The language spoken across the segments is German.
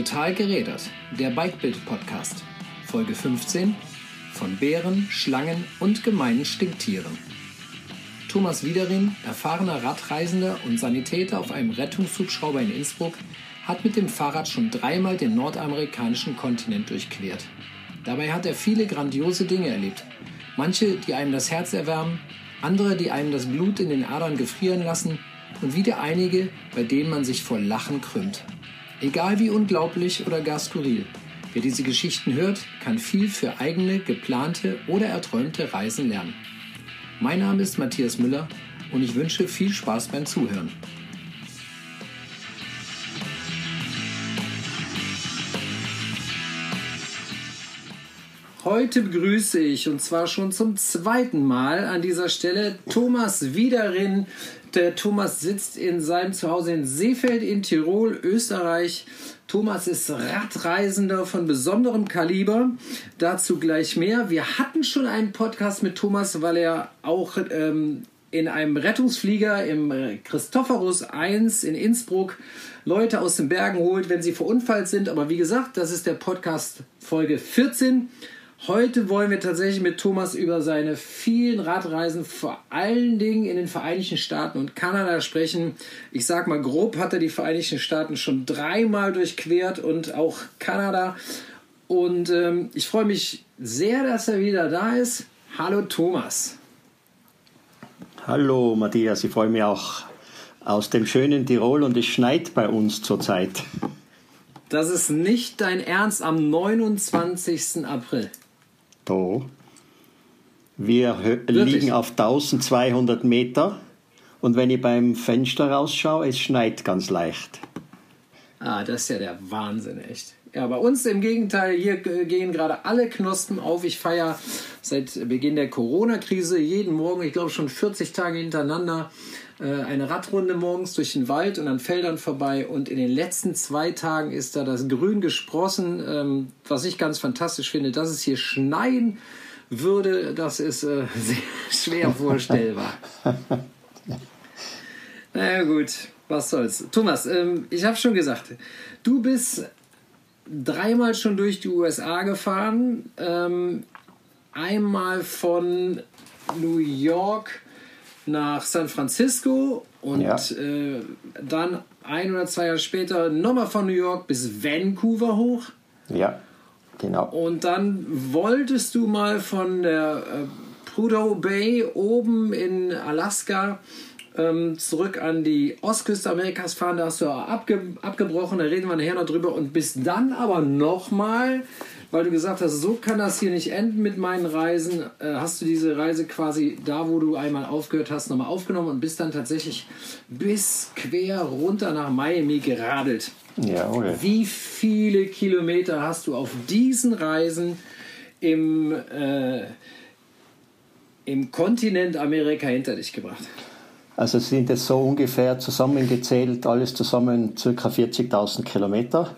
Total gerädert, der Bikebild-Podcast, Folge 15 von Bären, Schlangen und gemeinen Stinktieren. Thomas Wiederin, erfahrener Radreisender und Sanitäter auf einem Rettungshubschrauber in Innsbruck, hat mit dem Fahrrad schon dreimal den nordamerikanischen Kontinent durchquert. Dabei hat er viele grandiose Dinge erlebt. Manche, die einem das Herz erwärmen, andere, die einem das Blut in den Adern gefrieren lassen und wieder einige, bei denen man sich vor Lachen krümmt. Egal wie unglaublich oder gar skurril. Wer diese Geschichten hört, kann viel für eigene, geplante oder erträumte Reisen lernen. Mein Name ist Matthias Müller und ich wünsche viel Spaß beim Zuhören. Heute begrüße ich und zwar schon zum zweiten Mal an dieser Stelle Thomas Wiederin, der Thomas sitzt in seinem Zuhause in Seefeld in Tirol, Österreich. Thomas ist Radreisender von besonderem Kaliber. Dazu gleich mehr. Wir hatten schon einen Podcast mit Thomas, weil er auch ähm, in einem Rettungsflieger im Christophorus 1 in Innsbruck Leute aus den Bergen holt, wenn sie verunfallt sind. Aber wie gesagt, das ist der Podcast Folge 14. Heute wollen wir tatsächlich mit Thomas über seine vielen Radreisen, vor allen Dingen in den Vereinigten Staaten und Kanada sprechen. Ich sag mal grob hat er die Vereinigten Staaten schon dreimal durchquert und auch Kanada. Und ähm, ich freue mich sehr, dass er wieder da ist. Hallo Thomas. Hallo Matthias, ich freue mich auch aus dem schönen Tirol und es schneit bei uns zurzeit. Das ist nicht dein Ernst am 29. April. Da. Wir Wirklich? liegen auf 1200 Meter und wenn ich beim Fenster rausschaue, es schneit ganz leicht. Ah, das ist ja der Wahnsinn, echt. Ja, bei uns im Gegenteil, hier gehen gerade alle Knospen auf. Ich feiere seit Beginn der Corona-Krise jeden Morgen, ich glaube schon 40 Tage hintereinander, eine Radrunde morgens durch den Wald und an Feldern vorbei. Und in den letzten zwei Tagen ist da das Grün gesprossen, ähm, was ich ganz fantastisch finde. Dass es hier schneien würde, das ist äh, sehr schwer vorstellbar. naja, gut, was soll's. Thomas, ähm, ich habe schon gesagt, du bist dreimal schon durch die USA gefahren. Ähm, einmal von New York nach San Francisco und ja. äh, dann ein oder zwei Jahre später nochmal von New York bis Vancouver hoch. Ja, genau. Und dann wolltest du mal von der äh, Prudhoe Bay oben in Alaska ähm, zurück an die Ostküste Amerikas fahren. Da hast du abge abgebrochen, da reden wir nachher noch drüber. Und bist dann aber nochmal weil du gesagt hast, so kann das hier nicht enden mit meinen Reisen, äh, hast du diese Reise quasi da, wo du einmal aufgehört hast, nochmal aufgenommen und bist dann tatsächlich bis quer runter nach Miami geradelt. Ja, okay. Wie viele Kilometer hast du auf diesen Reisen im, äh, im Kontinent Amerika hinter dich gebracht? Also sind es so ungefähr zusammengezählt, alles zusammen ca. 40.000 Kilometer.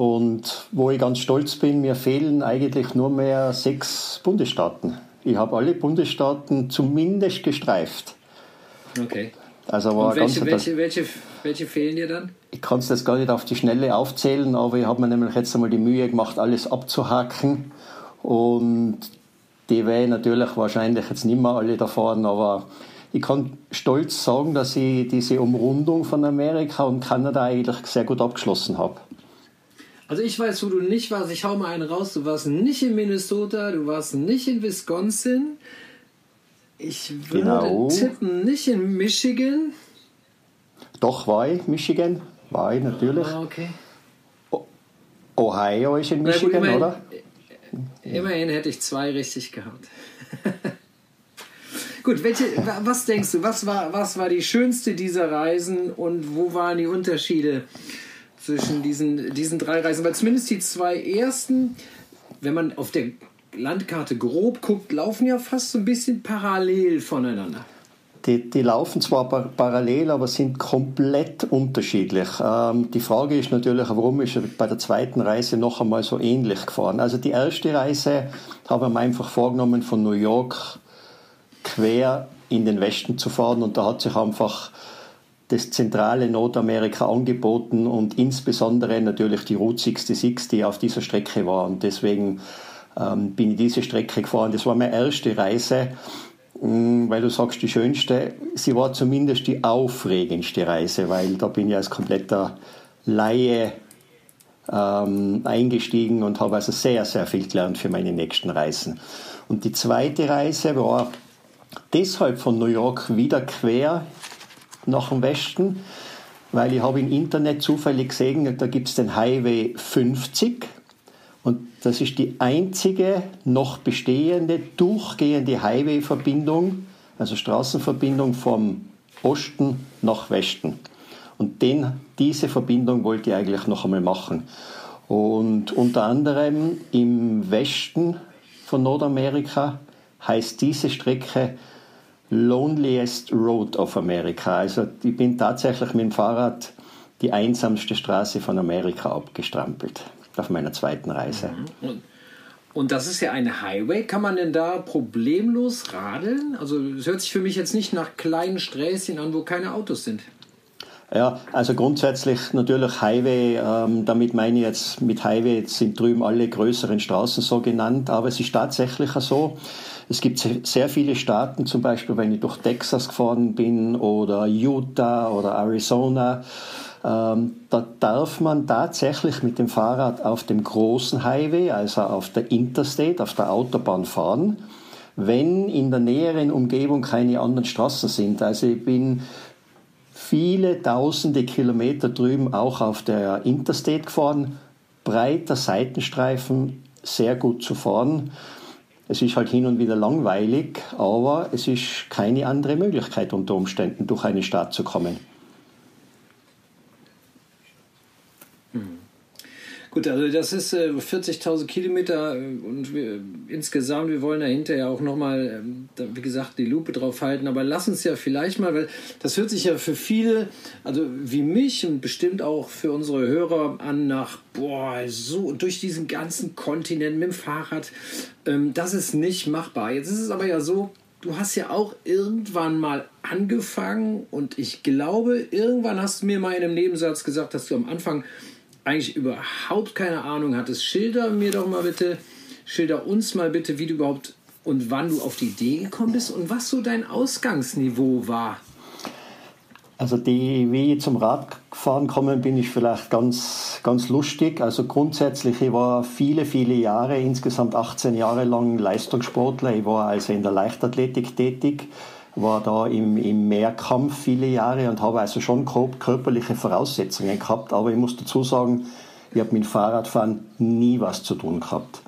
Und wo ich ganz stolz bin, mir fehlen eigentlich nur mehr sechs Bundesstaaten. Ich habe alle Bundesstaaten zumindest gestreift. Okay. Also war welche, ganz welche, welche, welche fehlen dir dann? Ich kann es das gar nicht auf die Schnelle aufzählen, aber ich habe mir nämlich jetzt einmal die Mühe gemacht, alles abzuhaken. Und die ich natürlich wahrscheinlich jetzt nicht mehr alle da fahren, aber ich kann stolz sagen, dass ich diese Umrundung von Amerika und Kanada eigentlich sehr gut abgeschlossen habe. Also ich weiß, wo du nicht warst. Ich hau mal einen raus. Du warst nicht in Minnesota, du warst nicht in Wisconsin. Ich würde genau. tippen, nicht in Michigan. Doch, war ich Michigan. War ich natürlich. Ah, okay. Ohio ist in Michigan, gut, immerhin, oder? Immerhin hätte ich zwei richtig gehabt. Gut, welche, was denkst du, was war, was war die schönste dieser Reisen und wo waren die Unterschiede zwischen diesen, diesen drei Reisen, weil zumindest die zwei ersten, wenn man auf der Landkarte grob guckt, laufen ja fast so ein bisschen parallel voneinander. Die, die laufen zwar par parallel, aber sind komplett unterschiedlich. Ähm, die Frage ist natürlich, warum ist er bei der zweiten Reise noch einmal so ähnlich gefahren? Also die erste Reise habe ich mir einfach vorgenommen, von New York quer in den Westen zu fahren und da hat sich einfach das zentrale Nordamerika angeboten und insbesondere natürlich die Route 66, die auf dieser Strecke war. Und deswegen ähm, bin ich diese Strecke gefahren. Das war meine erste Reise, mm, weil du sagst, die schönste. Sie war zumindest die aufregendste Reise, weil da bin ich als kompletter Laie ähm, eingestiegen und habe also sehr, sehr viel gelernt für meine nächsten Reisen. Und die zweite Reise war deshalb von New York wieder quer nach dem Westen, weil ich habe im Internet zufällig gesehen, da gibt es den Highway 50 und das ist die einzige noch bestehende durchgehende Highway-Verbindung, also Straßenverbindung vom Osten nach Westen. Und den, diese Verbindung wollte ich eigentlich noch einmal machen. Und unter anderem im Westen von Nordamerika heißt diese Strecke Loneliest Road of America. Also ich bin tatsächlich mit dem Fahrrad die einsamste Straße von Amerika abgestrampelt auf meiner zweiten Reise. Mhm. Und das ist ja ein Highway. Kann man denn da problemlos radeln? Also es hört sich für mich jetzt nicht nach kleinen Sträßchen an, wo keine Autos sind. Ja, also grundsätzlich natürlich Highway, ähm, damit meine ich jetzt, mit Highway sind drüben alle größeren Straßen so genannt, aber es ist tatsächlich so, es gibt sehr viele Staaten, zum Beispiel wenn ich durch Texas gefahren bin oder Utah oder Arizona, ähm, da darf man tatsächlich mit dem Fahrrad auf dem großen Highway, also auf der Interstate, auf der Autobahn fahren, wenn in der näheren Umgebung keine anderen Straßen sind. Also ich bin viele tausende Kilometer drüben auch auf der Interstate gefahren, breiter Seitenstreifen, sehr gut zu fahren. Es ist halt hin und wieder langweilig, aber es ist keine andere Möglichkeit unter Umständen, durch eine Stadt zu kommen. Gut, also das ist äh, 40.000 Kilometer äh, und wir, insgesamt, wir wollen da hinterher auch nochmal, äh, wie gesagt, die Lupe drauf halten, aber lass uns ja vielleicht mal, weil das hört sich ja für viele, also wie mich und bestimmt auch für unsere Hörer an nach, boah, so durch diesen ganzen Kontinent mit dem Fahrrad, ähm, das ist nicht machbar. Jetzt ist es aber ja so, du hast ja auch irgendwann mal angefangen und ich glaube, irgendwann hast du mir mal in einem Nebensatz gesagt, dass du am Anfang eigentlich überhaupt keine Ahnung hattest, schilder mir doch mal bitte, schilder uns mal bitte, wie du überhaupt und wann du auf die Idee gekommen bist und was so dein Ausgangsniveau war. Also die, wie ich zum Radfahren gekommen bin, ich vielleicht ganz, ganz lustig. Also grundsätzlich, ich war viele, viele Jahre, insgesamt 18 Jahre lang Leistungssportler. Ich war also in der Leichtathletik tätig war da im, im Mehrkampf viele Jahre und habe also schon körperliche Voraussetzungen gehabt. Aber ich muss dazu sagen, ich habe mit Fahrradfahren nie was zu tun gehabt.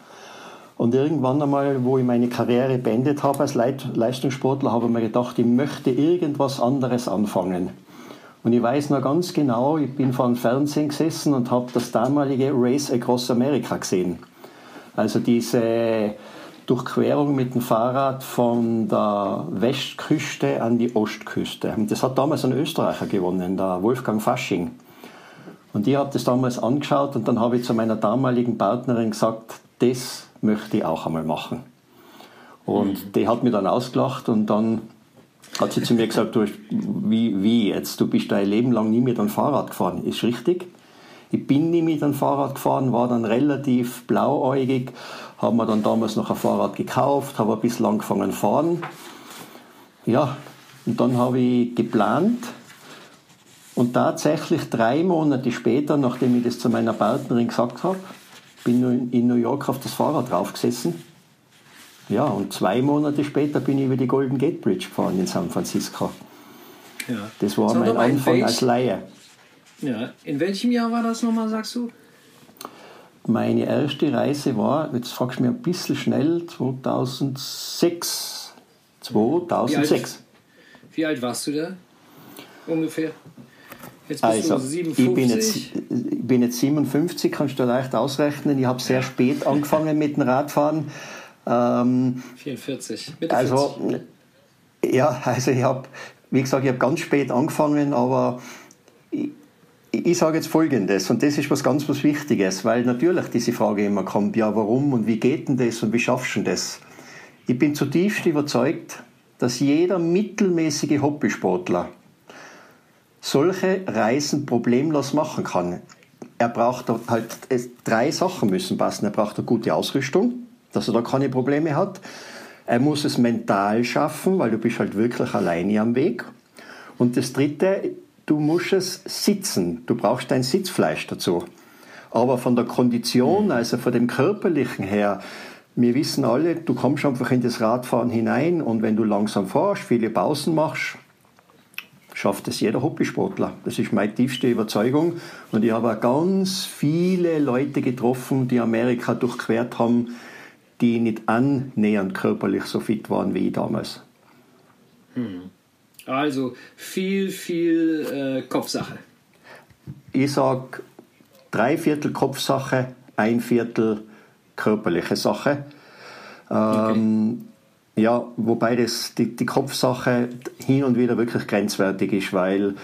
Und irgendwann einmal, wo ich meine Karriere beendet habe als Leistungssportler, habe ich mir gedacht, ich möchte irgendwas anderes anfangen. Und ich weiß noch ganz genau, ich bin vor dem Fernsehen gesessen und habe das damalige Race Across America gesehen. Also diese Durchquerung mit dem Fahrrad von der Westküste an die Ostküste. Und das hat damals ein Österreicher gewonnen, der Wolfgang Fasching. Und ich habe das damals angeschaut und dann habe ich zu meiner damaligen Partnerin gesagt, das möchte ich auch einmal machen. Und mhm. die hat mir dann ausgelacht und dann hat sie zu mir gesagt, du, wie, wie jetzt, du bist dein Leben lang nie mit einem Fahrrad gefahren. Ist richtig? Ich bin nie mit einem Fahrrad gefahren, war dann relativ blauäugig haben wir dann damals noch ein Fahrrad gekauft, habe ein bisschen angefangen zu fahren. Ja, und dann habe ich geplant und tatsächlich drei Monate später, nachdem ich das zu meiner Partnerin gesagt habe, bin ich in New York auf das Fahrrad draufgesessen. Ja, und zwei Monate später bin ich über die Golden Gate Bridge gefahren in San Francisco. Ja. Das war Sag mein Anfang als Laie. Ja, in welchem Jahr war das nochmal, sagst du? Meine erste Reise war, jetzt fragst du mir ein bisschen schnell, 2006. 2006. Wie alt, wie alt warst du da? Ungefähr? Jetzt bist also, du 57. Ich bin, jetzt, ich bin jetzt 57, kannst du leicht ausrechnen. Ich habe sehr spät angefangen mit dem Radfahren. Ähm, 44, Mitte also, 40. Ja, also ich habe, wie gesagt, ich habe ganz spät angefangen, aber ich, ich sage jetzt Folgendes, und das ist was ganz was Wichtiges, weil natürlich diese Frage immer kommt, ja, warum und wie geht denn das und wie schaffst du das? Ich bin zutiefst überzeugt, dass jeder mittelmäßige Hobbysportler solche Reisen problemlos machen kann. Er braucht halt drei Sachen müssen passen. Er braucht eine gute Ausrüstung, dass er da keine Probleme hat. Er muss es mental schaffen, weil du bist halt wirklich alleine am Weg. Und das Dritte, du musst es sitzen. Du brauchst dein Sitzfleisch dazu. Aber von der Kondition, also von dem körperlichen her, wir wissen alle, du kommst einfach in das Radfahren hinein und wenn du langsam fährst, viele Pausen machst, schafft es jeder Hobbysportler. Das ist meine tiefste Überzeugung. Und ich habe auch ganz viele Leute getroffen, die Amerika durchquert haben, die nicht annähernd körperlich so fit waren wie ich damals. Hm. Also viel, viel äh, Kopfsache. Ich sage drei Viertel Kopfsache, ein Viertel körperliche Sache. Ähm, okay. Ja, wobei das, die, die Kopfsache hin und wieder wirklich grenzwertig ist, weil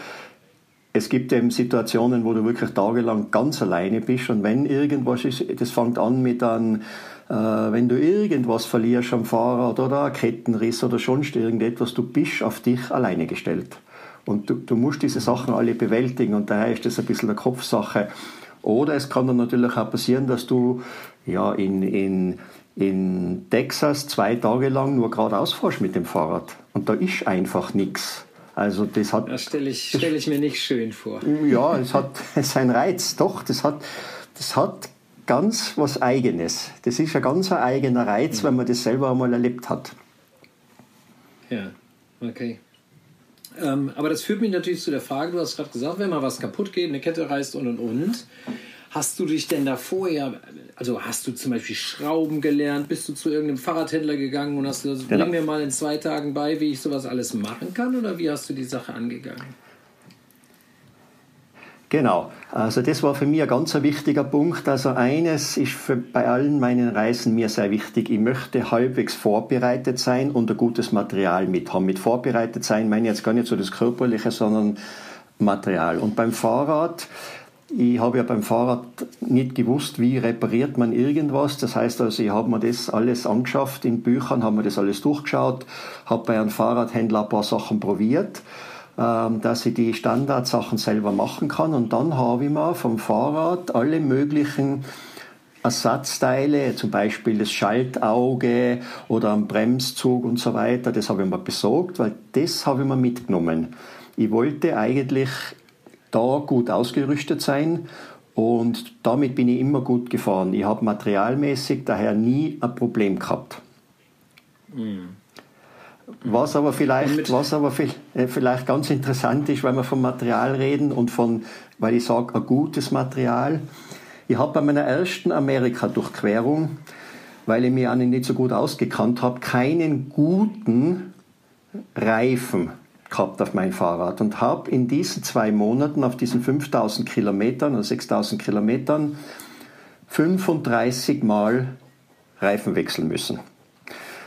es gibt eben Situationen, wo du wirklich tagelang ganz alleine bist und wenn irgendwas ist, das fängt an mit einem äh, wenn du irgendwas verlierst am Fahrrad oder Kettenriss oder sonst irgendetwas, du bist auf dich alleine gestellt. Und du, du musst diese Sachen alle bewältigen und daher ist das ein bisschen eine Kopfsache. Oder es kann dann natürlich auch passieren, dass du ja, in, in, in Texas zwei Tage lang nur geradeaus fährst mit dem Fahrrad. Und da ist einfach nichts. Also das hat. Das stelle ich, stell ich mir nicht schön vor. Ja, es hat seinen Reiz, doch. Das hat, das hat ganz was Eigenes. Das ist ein ganz eigener Reiz, wenn man das selber einmal erlebt hat. Ja, okay. Ähm, aber das führt mich natürlich zu der Frage, du hast gerade gesagt, wenn mal was kaputt geht, eine Kette reißt und und und. Hast du dich denn da vorher, also hast du zum Beispiel Schrauben gelernt, bist du zu irgendeinem Fahrradhändler gegangen und hast gesagt, genau. bring mir mal in zwei Tagen bei, wie ich sowas alles machen kann oder wie hast du die Sache angegangen? Genau, also das war für mich ein ganz wichtiger Punkt. Also eines ist für, bei allen meinen Reisen mir sehr wichtig. Ich möchte halbwegs vorbereitet sein und ein gutes Material mit haben. Mit vorbereitet sein meine ich jetzt gar nicht so das Körperliche, sondern Material. Und beim Fahrrad, ich habe ja beim Fahrrad nicht gewusst, wie repariert man irgendwas. Das heißt also, ich habe mir das alles angeschafft in Büchern, habe mir das alles durchgeschaut, habe bei einem Fahrradhändler ein paar Sachen probiert ähm, dass ich die Standardsachen selber machen kann. Und dann habe ich mir vom Fahrrad alle möglichen Ersatzteile, zum Beispiel das Schaltauge oder ein Bremszug und so weiter, das habe ich mir besorgt, weil das habe ich mir mitgenommen. Ich wollte eigentlich da gut ausgerüstet sein und damit bin ich immer gut gefahren. Ich habe materialmäßig daher nie ein Problem gehabt. Mhm. Was aber vielleicht, was aber äh, vielleicht ganz interessant ist, wenn wir vom Material reden und von, weil ich sage, ein gutes Material. Ich habe bei meiner ersten Amerika-Durchquerung, weil ich mich nicht so gut ausgekannt habe, keinen guten Reifen gehabt auf mein Fahrrad und habe in diesen zwei Monaten auf diesen 5000 Kilometern oder 6000 Kilometern 35 Mal Reifen wechseln müssen.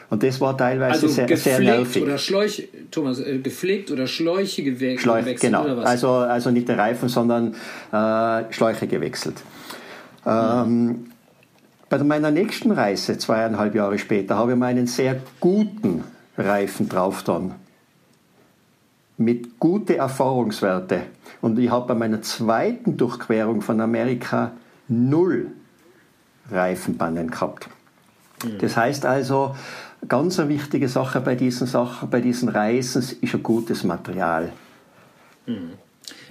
Und das war teilweise also sehr, sehr nervig. Oder Schläuche, Thomas, äh, gepflegt oder Schläuche gewe Schläuche, gewechselt genau. oder was? Also, also nicht der Reifen, sondern äh, Schläuche gewechselt. Ähm, bei meiner nächsten Reise, zweieinhalb Jahre später, habe ich mir einen sehr guten Reifen drauf dann. Mit guten Erfahrungswerte. Und ich habe bei meiner zweiten Durchquerung von Amerika null Reifenbannen gehabt. Mhm. Das heißt also, Ganz eine wichtige Sache bei diesen Sachen, bei diesen Reisen ist ein gutes Material. Mhm.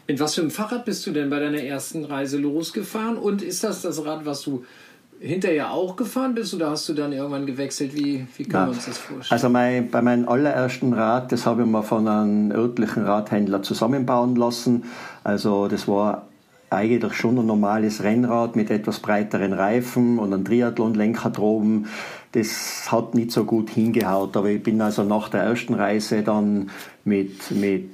Mit was für einem Fahrrad bist du denn bei deiner ersten Reise losgefahren? Und ist das das Rad, was du hinterher auch gefahren bist oder hast du dann irgendwann gewechselt? Wie, wie kann man uns das vorstellen? Also mein, bei meinem allerersten Rad, das habe ich mir von einem örtlichen Radhändler zusammenbauen lassen. Also das war eigentlich schon ein normales Rennrad mit etwas breiteren Reifen und einem Triathlon-Lenker droben. Das hat nicht so gut hingehaut, aber ich bin also nach der ersten Reise dann mit, mit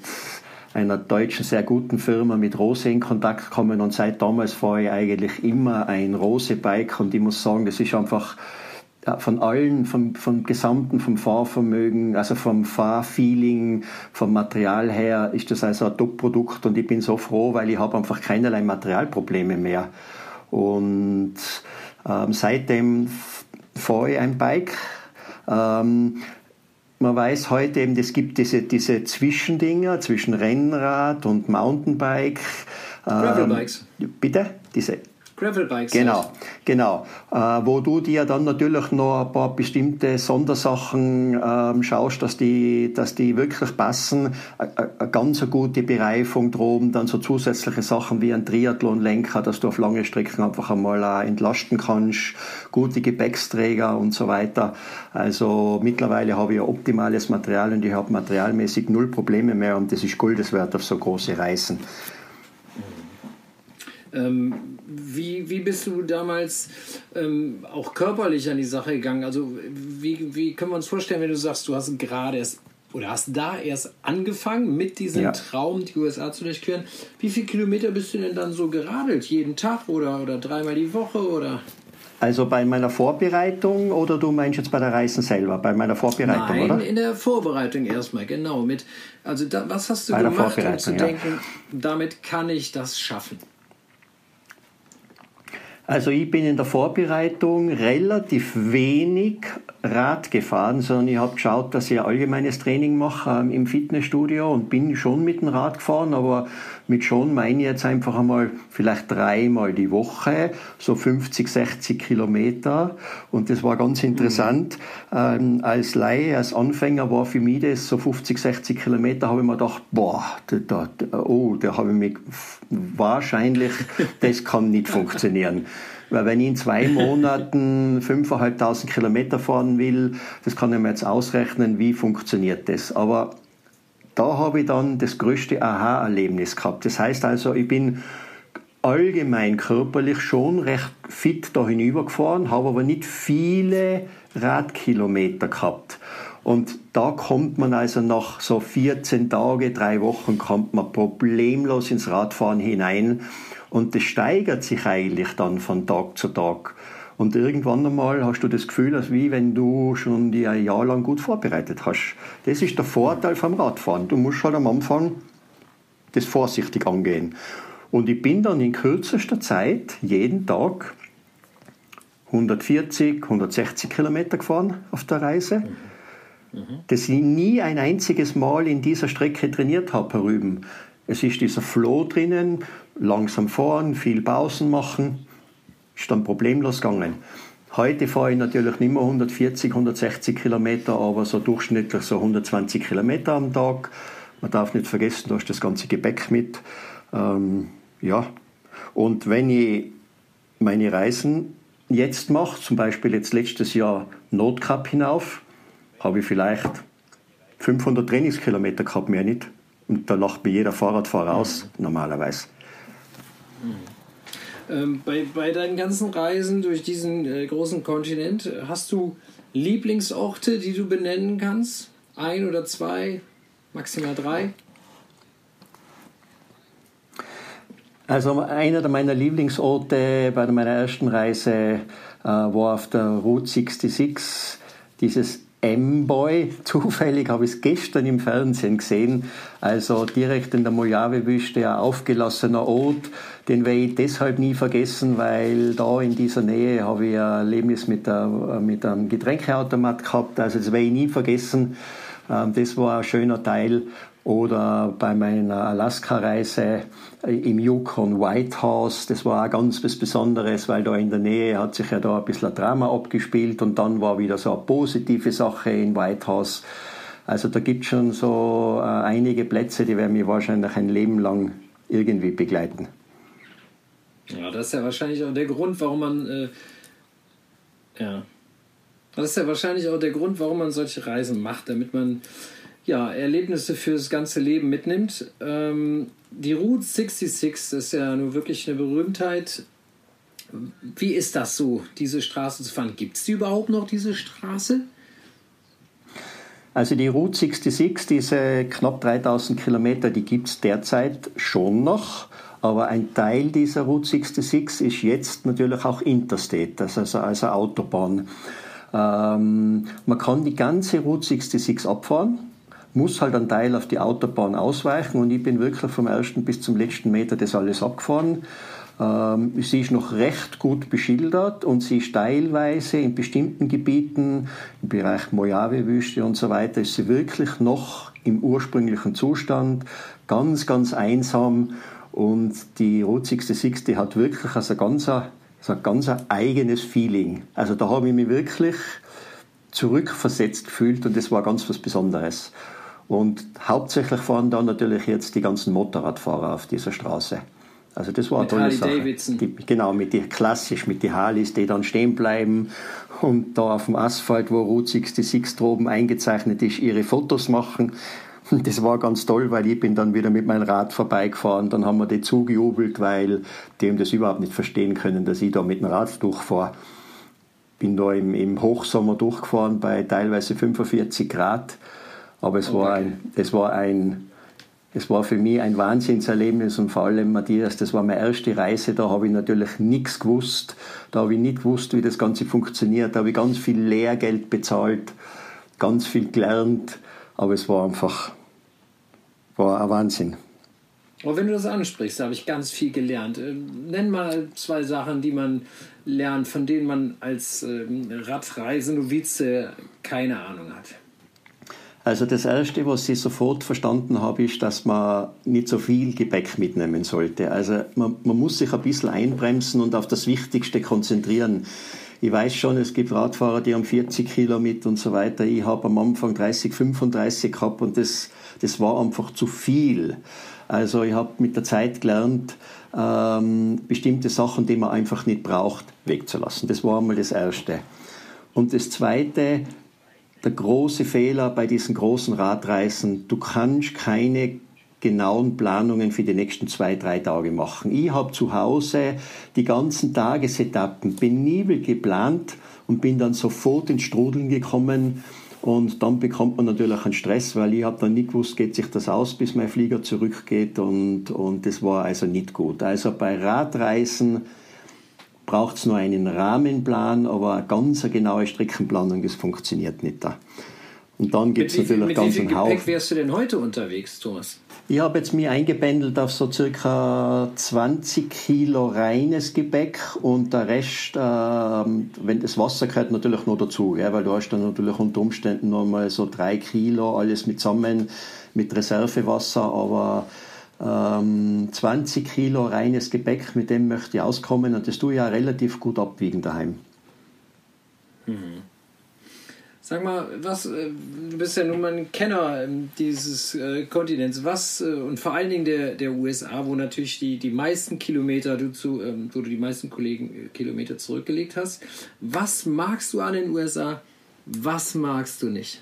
einer deutschen sehr guten Firma mit Rose in Kontakt gekommen und seit damals fahre ich eigentlich immer ein Rose-Bike und ich muss sagen, das ist einfach von allen, vom, vom Gesamten, vom Fahrvermögen, also vom Fahrfeeling, vom Material her, ist das also ein Top-Produkt und ich bin so froh, weil ich habe einfach keinerlei Materialprobleme mehr. Und ähm, seitdem fahre ich ein Bike. Ähm, man weiß heute eben, es gibt diese, diese Zwischendinger zwischen Rennrad und Mountainbike. Gravelbikes. Ähm, bitte? Diese Gravelbikes. Genau, genau. Äh, wo du dir dann natürlich noch ein paar bestimmte Sondersachen ähm, schaust, dass die, dass die wirklich passen. Eine ganz gute Bereifung droben, dann so zusätzliche Sachen wie ein Triathlonlenker, dass du auf lange Strecken einfach einmal äh, entlasten kannst, gute Gepäcksträger und so weiter. Also mittlerweile habe ich ein optimales Material und ich habe materialmäßig null Probleme mehr und das ist Goldeswert auf so große Reisen. Ähm, wie, wie bist du damals ähm, auch körperlich an die Sache gegangen? Also wie, wie können wir uns vorstellen, wenn du sagst, du hast gerade erst oder hast da erst angefangen mit diesem ja. Traum, die USA zu durchqueren. Wie viele Kilometer bist du denn dann so geradelt? Jeden Tag oder, oder dreimal die Woche oder? Also bei meiner Vorbereitung oder du meinst jetzt bei der Reisen selber? Bei meiner Vorbereitung, Nein, oder? in der Vorbereitung erstmal, genau. Mit, also da, was hast du bei gemacht, um zu denken, ja. damit kann ich das schaffen? Also ich bin in der Vorbereitung relativ wenig Rad gefahren, sondern ich habe geschaut, dass ich ein allgemeines Training mache ähm, im Fitnessstudio und bin schon mit dem Rad gefahren, aber mit schon meine ich jetzt einfach einmal vielleicht dreimal die Woche, so 50, 60 Kilometer und das war ganz interessant. Mhm. Ähm, als Laie, als Anfänger war für mich das so 50, 60 Kilometer, habe ich mir gedacht, boah, da, da, oh, da habe ich mich wahrscheinlich, das kann nicht funktionieren. Weil wenn ich in zwei Monaten 5.500 Kilometer fahren will, das kann ich mir jetzt ausrechnen, wie funktioniert das. Aber da habe ich dann das größte Aha-Erlebnis gehabt. Das heißt also, ich bin allgemein körperlich schon recht fit da hinübergefahren, habe aber nicht viele Radkilometer gehabt. Und da kommt man also nach so 14 Tage, drei Wochen, kommt man problemlos ins Radfahren hinein. Und das steigert sich eigentlich dann von Tag zu Tag. Und irgendwann einmal hast du das Gefühl, als wie wenn du schon die ein Jahr lang gut vorbereitet hast. Das ist der Vorteil vom Radfahren. Du musst halt am Anfang das vorsichtig angehen. Und ich bin dann in kürzester Zeit jeden Tag 140, 160 Kilometer gefahren auf der Reise. Dass ich nie ein einziges Mal in dieser Strecke trainiert habe, Herr Rüben. Es ist dieser Flow drinnen, langsam fahren, viel Pausen machen, ist dann problemlos gegangen. Heute fahre ich natürlich nicht mehr 140, 160 Kilometer, aber so durchschnittlich so 120 Kilometer am Tag. Man darf nicht vergessen, da ist das ganze Gepäck mit. Ähm, ja. Und wenn ich meine Reisen jetzt mache, zum Beispiel jetzt letztes Jahr Notcup hinauf, habe ich vielleicht 500 Trainingskilometer gehabt, mehr nicht. Und da lacht mir jeder Fahrradfahrer aus, mhm. Ähm, bei, bei deinen ganzen Reisen durch diesen äh, großen Kontinent, hast du Lieblingsorte, die du benennen kannst? Ein oder zwei, maximal drei? Also einer meiner Lieblingsorte bei meiner ersten Reise äh, war auf der Route 66, dieses M-Boy. Zufällig habe ich es gestern im Fernsehen gesehen. Also direkt in der Mojave-Wüste, ein aufgelassener Ort. Den werde ich deshalb nie vergessen, weil da in dieser Nähe habe ich ein Erlebnis mit, der, mit einem Getränkeautomat gehabt. Also das werde ich nie vergessen. Ähm, das war ein schöner Teil oder bei meiner Alaska-Reise im Yukon White House. Das war auch ganz was Besonderes, weil da in der Nähe hat sich ja da ein bisschen Drama abgespielt und dann war wieder so eine positive Sache in White House. Also da gibt es schon so äh, einige Plätze, die werden mich wahrscheinlich ein Leben lang irgendwie begleiten. Ja, das ist ja wahrscheinlich auch der Grund, warum man äh, ja, das ist ja wahrscheinlich auch der Grund, warum man solche Reisen macht, damit man ja, Erlebnisse fürs ganze Leben mitnimmt. Ähm, die Route 66 ist ja nur wirklich eine Berühmtheit. Wie ist das so, diese Straße zu fahren? Gibt es die überhaupt noch, diese Straße? Also die Route 66, diese knapp 3000 Kilometer, die gibt es derzeit schon noch. Aber ein Teil dieser Route 66 ist jetzt natürlich auch Interstate, also, also Autobahn. Ähm, man kann die ganze Route 66 abfahren muss halt ein Teil auf die Autobahn ausweichen und ich bin wirklich vom ersten bis zum letzten Meter das alles abgefahren. Ähm, sie ist noch recht gut beschildert und sie ist teilweise in bestimmten Gebieten, im Bereich Mojave-Wüste und so weiter, ist sie wirklich noch im ursprünglichen Zustand, ganz, ganz einsam und die Route 66 hat wirklich also ganz, also ein ganz eigenes Feeling. Also da habe ich mich wirklich zurückversetzt gefühlt und das war ganz was Besonderes. Und hauptsächlich fahren da natürlich jetzt die ganzen Motorradfahrer auf dieser Straße. Also das war eine tolle Harley Sache. Die, genau, mit die, klassisch mit den Harleys, die dann stehen bleiben und da auf dem Asphalt, wo Route 66 droben eingezeichnet ist, ihre Fotos machen. Das war ganz toll, weil ich bin dann wieder mit meinem Rad vorbeigefahren. Dann haben wir die zugejubelt, weil die haben das überhaupt nicht verstehen können, dass ich da mit dem Rad durchfahre. Bin da im, im Hochsommer durchgefahren bei teilweise 45 Grad. Aber es, okay. war ein, es war ein das war für mich ein Wahnsinnserlebnis und vor allem, Matthias, das war meine erste Reise, da habe ich natürlich nichts gewusst. Da habe ich nicht gewusst, wie das Ganze funktioniert. Da habe ich ganz viel Lehrgeld bezahlt, ganz viel gelernt, aber es war einfach war ein Wahnsinn. Aber wenn du das ansprichst, da habe ich ganz viel gelernt. Ähm, nenn mal zwei Sachen, die man lernt, von denen man als ähm, Radreisenovize keine Ahnung hat. Also das Erste, was ich sofort verstanden habe, ist, dass man nicht so viel Gepäck mitnehmen sollte. Also man, man muss sich ein bisschen einbremsen und auf das Wichtigste konzentrieren. Ich weiß schon, es gibt Radfahrer, die haben 40 Kilo mit und so weiter. Ich habe am Anfang 30, 35 gehabt und das, das war einfach zu viel. Also ich habe mit der Zeit gelernt, ähm, bestimmte Sachen, die man einfach nicht braucht, wegzulassen. Das war einmal das Erste. Und das Zweite, der große Fehler bei diesen großen Radreisen. Du kannst keine genauen Planungen für die nächsten zwei, drei Tage machen. Ich habe zu Hause die ganzen Tagesetappen penibel geplant und bin dann sofort ins Strudeln gekommen. Und dann bekommt man natürlich einen Stress, weil ich habe dann nicht gewusst, geht sich das aus, bis mein Flieger zurückgeht. Und, und das war also nicht gut. Also bei Radreisen braucht es nur einen Rahmenplan, aber eine ganz genaue Streckenplanung, das funktioniert nicht da. Und dann gibt es natürlich mit ganz einen Haufen. Wie viel wärst du denn heute unterwegs, Thomas? Ich habe jetzt mir eingebändelt auf so circa 20 Kilo reines Gebäck und der Rest, äh, wenn das Wasser gehört natürlich noch dazu, ja, weil du hast dann natürlich unter Umständen noch mal so drei Kilo alles mit zusammen mit Reservewasser, aber ähm, 20 Kilo reines Gebäck, mit dem möchte ich auskommen und das tue ich ja relativ gut abwiegen daheim. Mhm. Sag mal, was, äh, du bist ja nun mal ein Kenner ähm, dieses äh, Kontinents, was äh, und vor allen Dingen der, der USA, wo natürlich die, die meisten Kilometer du zu, ähm, wo du die meisten Kollegen, Kilometer zurückgelegt hast. Was magst du an den USA? Was magst du nicht?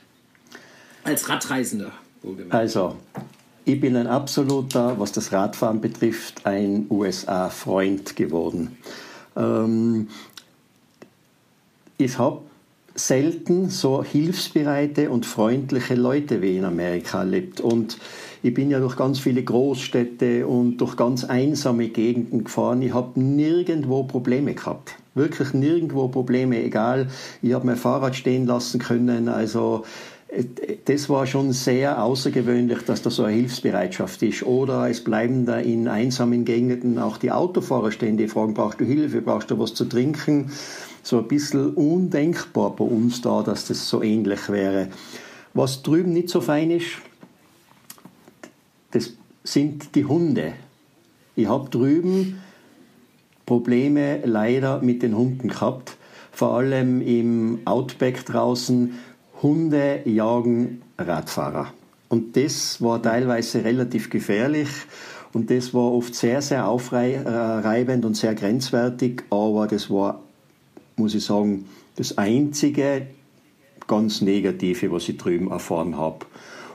Als Radreisender, wohlgemerkt. Also, ich bin ein absoluter, was das Radfahren betrifft, ein USA-Freund geworden. Ähm, ich habe selten so hilfsbereite und freundliche Leute wie in Amerika erlebt. Und ich bin ja durch ganz viele Großstädte und durch ganz einsame Gegenden gefahren. Ich habe nirgendwo Probleme gehabt. Wirklich nirgendwo Probleme, egal. Ich habe mein Fahrrad stehen lassen können. Also das war schon sehr außergewöhnlich, dass da so eine Hilfsbereitschaft ist. Oder es bleiben da in einsamen Gegenden auch die Autofahrer stehen, die fragen, brauchst du Hilfe, brauchst du was zu trinken? So ein bisschen undenkbar bei uns da, dass das so ähnlich wäre. Was drüben nicht so fein ist, das sind die Hunde. Ich habe drüben Probleme leider mit den Hunden gehabt, vor allem im Outback draußen Hunde jagen Radfahrer. Und das war teilweise relativ gefährlich und das war oft sehr, sehr aufreibend und sehr grenzwertig, aber das war, muss ich sagen, das einzige ganz Negative, was ich drüben erfahren habe.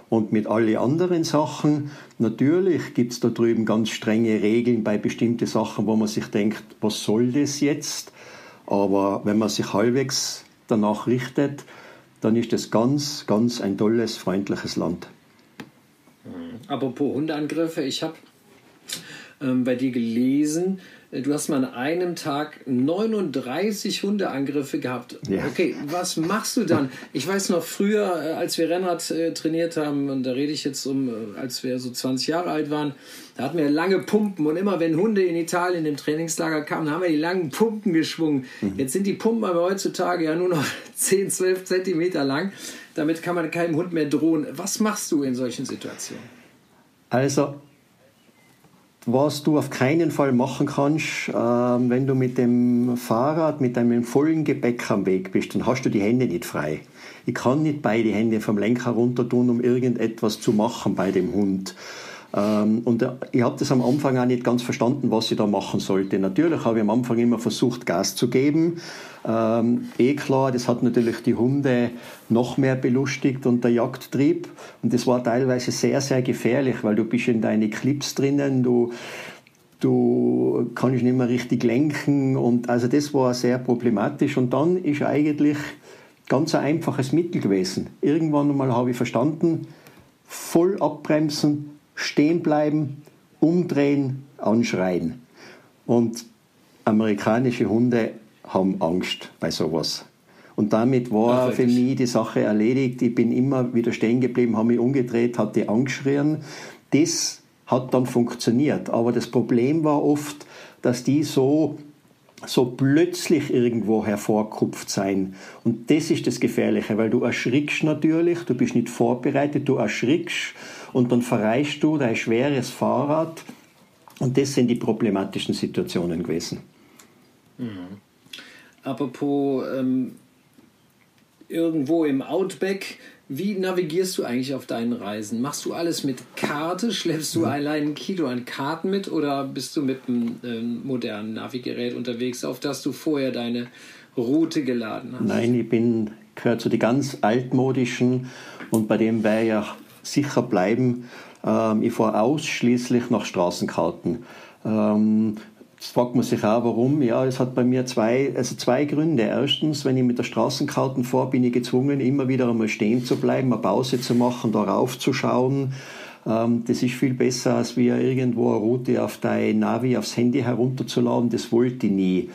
Und mit allen anderen Sachen, natürlich gibt es da drüben ganz strenge Regeln bei bestimmten Sachen, wo man sich denkt, was soll das jetzt? Aber wenn man sich halbwegs danach richtet, dann ist das ganz, ganz ein tolles, freundliches Land. Apropos Hundeangriffe, ich habe ähm, bei dir gelesen, du hast mal an einem Tag 39 Hundeangriffe gehabt. Ja. Okay, was machst du dann? Ich weiß noch früher, äh, als wir Rennrad äh, trainiert haben, und da rede ich jetzt um, als wir so 20 Jahre alt waren, da hatten wir lange Pumpen und immer wenn Hunde in Italien im Trainingslager kamen, haben wir die langen Pumpen geschwungen. Mhm. Jetzt sind die Pumpen aber heutzutage ja nur noch 10, 12 Zentimeter lang. Damit kann man keinem Hund mehr drohen. Was machst du in solchen Situationen? Also was du auf keinen Fall machen kannst, äh, wenn du mit dem Fahrrad mit einem vollen Gepäck am Weg bist, dann hast du die Hände nicht frei. Ich kann nicht beide Hände vom Lenker runter tun, um irgendetwas zu machen bei dem Hund. Ähm, und äh, ich habe das am Anfang auch nicht ganz verstanden, was ich da machen sollte. Natürlich habe ich am Anfang immer versucht, Gas zu geben. Ähm, eh klar, das hat natürlich die Hunde noch mehr belustigt und der Jagdtrieb. Und das war teilweise sehr, sehr gefährlich, weil du bist in deine Clips drinnen, du, du kannst nicht mehr richtig lenken. Und also das war sehr problematisch. Und dann ist eigentlich ganz ein einfaches Mittel gewesen. Irgendwann einmal habe ich verstanden, voll abbremsen, stehen bleiben, umdrehen, anschreien. Und amerikanische Hunde haben Angst bei sowas. Und damit war Ach, für mich die Sache erledigt. Ich bin immer wieder stehen geblieben, habe mich umgedreht, hatte angeschrien. Das hat dann funktioniert. Aber das Problem war oft, dass die so so plötzlich irgendwo hervorkupft sein. Und das ist das Gefährliche, weil du erschrickst natürlich, du bist nicht vorbereitet, du erschrickst und dann verreichst du dein schweres Fahrrad. Und das sind die problematischen Situationen gewesen. Mhm. Apropos ähm, irgendwo im Outback, wie navigierst du eigentlich auf deinen Reisen? Machst du alles mit Karte? Schleppst du mhm. allein ein Kilo an Karten mit oder bist du mit einem ähm, modernen Navigerät unterwegs, auf das du vorher deine Route geladen hast? Nein, ich bin gehöre zu den ganz altmodischen und bei dem wäre ja sicher bleiben. Ähm, ich fahre ausschließlich nach Straßenkarten. Ähm, Jetzt fragt man sich auch, warum. Ja, es hat bei mir zwei, also zwei Gründe. Erstens, wenn ich mit der Straßenkarte fahre, bin ich gezwungen, immer wieder einmal stehen zu bleiben, eine Pause zu machen, darauf zu schauen. Ähm, das ist viel besser, als wie irgendwo eine Route auf dein Navi, aufs Handy herunterzuladen. Das wollte ich nie.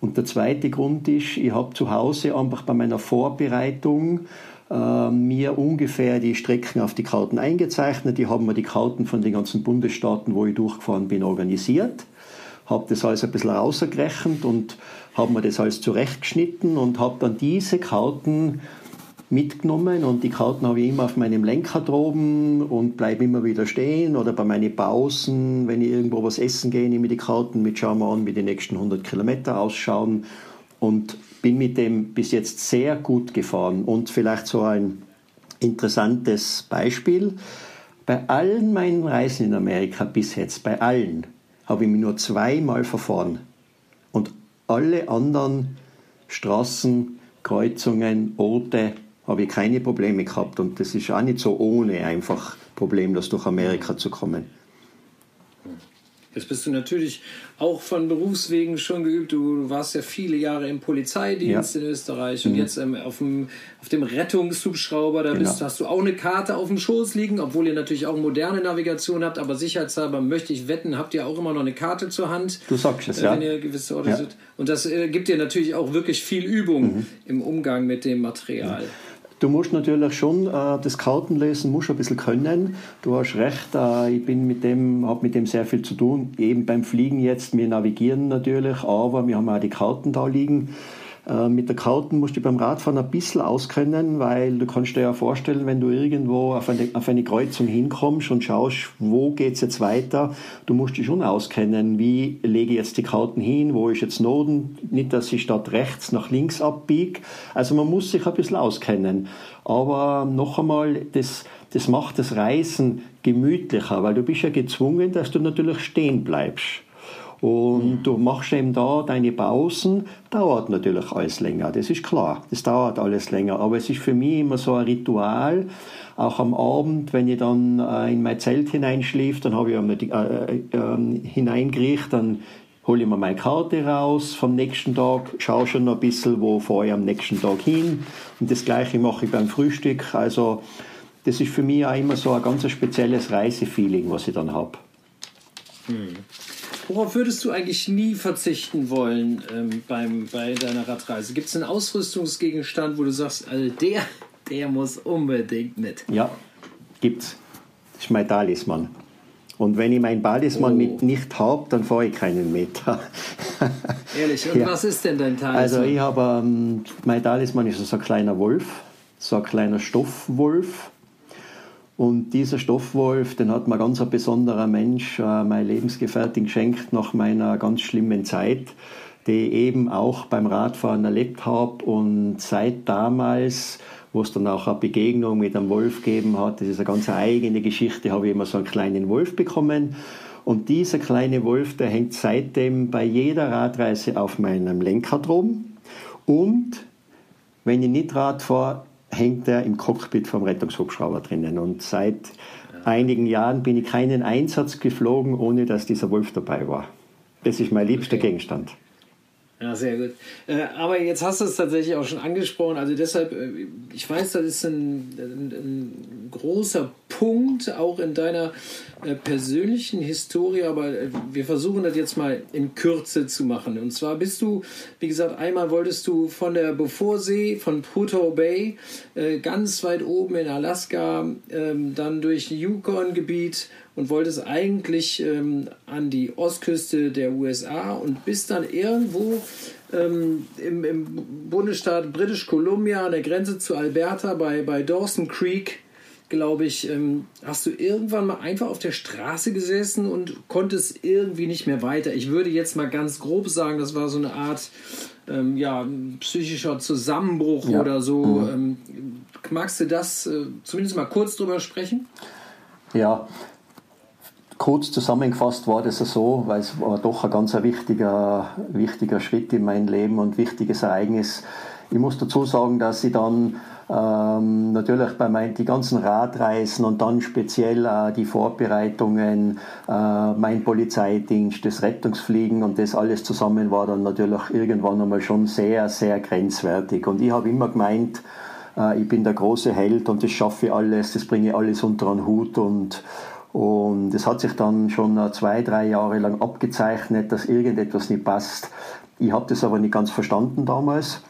Und der zweite Grund ist, ich habe zu Hause einfach bei meiner Vorbereitung äh, mir ungefähr die Strecken auf die Karten eingezeichnet. Die haben mir die Karten von den ganzen Bundesstaaten, wo ich durchgefahren bin, organisiert. Habe das alles ein bisschen rausgerechnet und habe mir das alles zurechtgeschnitten und habe dann diese Karten mitgenommen. Und die Karten habe ich immer auf meinem Lenker droben und bleibe immer wieder stehen. Oder bei meinen Pausen, wenn ich irgendwo was essen gehe, nehme ich die Karten mit, schaue mal an, wie die nächsten 100 Kilometer ausschauen. Und bin mit dem bis jetzt sehr gut gefahren und vielleicht so ein interessantes Beispiel. Bei allen meinen Reisen in Amerika bis jetzt, bei allen, habe ich mich nur zweimal verfahren. Und alle anderen Straßen, Kreuzungen, Orte habe ich keine Probleme gehabt. Und das ist auch nicht so ohne einfach problemlos durch Amerika zu kommen. Jetzt bist du natürlich auch von Berufswegen schon geübt. Du warst ja viele Jahre im Polizeidienst ja. in Österreich und mhm. jetzt ähm, auf, dem, auf dem Rettungshubschrauber, da genau. bist, hast du auch eine Karte auf dem Schoß liegen, obwohl ihr natürlich auch moderne Navigation habt, aber sicherheitshalber möchte ich wetten, habt ihr auch immer noch eine Karte zur Hand. Du sagst es, äh, wenn ja. ihr gewisse Orte ja. Und das äh, gibt dir natürlich auch wirklich viel Übung mhm. im Umgang mit dem Material. Ja. Du musst natürlich schon äh, das Kartenlesen musst ein bisschen können. Du hast recht, äh, ich bin mit dem, habe mit dem sehr viel zu tun. Eben beim Fliegen jetzt, wir navigieren natürlich, aber wir haben auch die Karten da liegen. Äh, mit der Karten musst du beim Radfahren ein bisschen auskennen, weil du kannst dir ja vorstellen, wenn du irgendwo auf eine, auf eine Kreuzung hinkommst und schaust, wo geht's jetzt weiter, du musst dich schon auskennen, wie lege ich jetzt die Karten hin, wo ist jetzt Noden, nicht, dass ich statt rechts nach links abbiege. Also man muss sich ein bisschen auskennen. Aber noch einmal, das, das macht das Reisen gemütlicher, weil du bist ja gezwungen, dass du natürlich stehen bleibst. Und du machst eben da deine Pausen, dauert natürlich alles länger, das ist klar, das dauert alles länger. Aber es ist für mich immer so ein Ritual, auch am Abend, wenn ich dann äh, in mein Zelt hineinschlief, dann habe ich einmal die, äh, äh, hineingerichtet, dann hole ich mir meine Karte raus vom nächsten Tag, schaue schon noch ein bisschen, wo fahre ich am nächsten Tag hin. Und das Gleiche mache ich beim Frühstück. Also, das ist für mich auch immer so ein ganz spezielles Reisefeeling, was ich dann habe. Hm. worauf würdest du eigentlich nie verzichten wollen ähm, beim, bei deiner Radreise? Gibt es einen Ausrüstungsgegenstand, wo du sagst, also der, der muss unbedingt mit? Ja, gibt's. Das ist mein Talisman. Und wenn ich meinen Talisman oh. mit nicht habe, dann fahre ich keinen Meter. Ehrlich, und ja. was ist denn dein Talisman? Also ich habe, ähm, mein Talisman ist so ein kleiner Wolf, so ein kleiner Stoffwolf. Und dieser Stoffwolf, den hat mir ganz ein besonderer Mensch, äh, meine Lebensgefährtin, geschenkt nach meiner ganz schlimmen Zeit, die eben auch beim Radfahren erlebt habe. Und seit damals wo es dann auch eine Begegnung mit einem Wolf gegeben hat. Das ist eine ganz eigene Geschichte, habe ich immer so einen kleinen Wolf bekommen. Und dieser kleine Wolf, der hängt seitdem bei jeder Radreise auf meinem Lenkrad rum. Und wenn ich nicht Rad fahre, hängt er im Cockpit vom Rettungshubschrauber drinnen. Und seit einigen Jahren bin ich keinen Einsatz geflogen, ohne dass dieser Wolf dabei war. Das ist mein liebster. Gegenstand. Ja, sehr gut. Äh, aber jetzt hast du es tatsächlich auch schon angesprochen. Also deshalb, äh, ich weiß, das ist ein, ein, ein großer Punkt auch in deiner äh, persönlichen Historie, aber wir versuchen das jetzt mal in Kürze zu machen. Und zwar bist du, wie gesagt, einmal wolltest du von der Beaufortsee, von Prudhoe Bay, ganz weit oben in Alaska, ähm, dann durch Yukon-Gebiet und wolltest eigentlich ähm, an die Ostküste der USA und bist dann irgendwo ähm, im, im, Bundesstaat British Columbia an der Grenze zu Alberta bei, bei Dawson Creek, glaube ich, ähm, hast du irgendwann mal einfach auf der Straße gesessen und konntest irgendwie nicht mehr weiter. Ich würde jetzt mal ganz grob sagen, das war so eine Art ähm, ja, psychischer Zusammenbruch ja. oder so. Mhm. Ähm, magst du das äh, zumindest mal kurz drüber sprechen? Ja, Kurz zusammengefasst war das so, weil es war doch ein ganz wichtiger, wichtiger Schritt in mein Leben und wichtiges Ereignis. Ich muss dazu sagen, dass ich dann ähm, natürlich bei meinen die ganzen Radreisen und dann speziell äh, die Vorbereitungen, äh, mein Polizeidienst, das Rettungsfliegen und das alles zusammen war dann natürlich irgendwann einmal schon sehr, sehr grenzwertig. Und ich habe immer gemeint, äh, ich bin der große Held und das schaffe ich alles, das bringe ich alles unter einen Hut und und es hat sich dann schon zwei, drei Jahre lang abgezeichnet, dass irgendetwas nicht passt. Ich habe das aber nicht ganz verstanden damals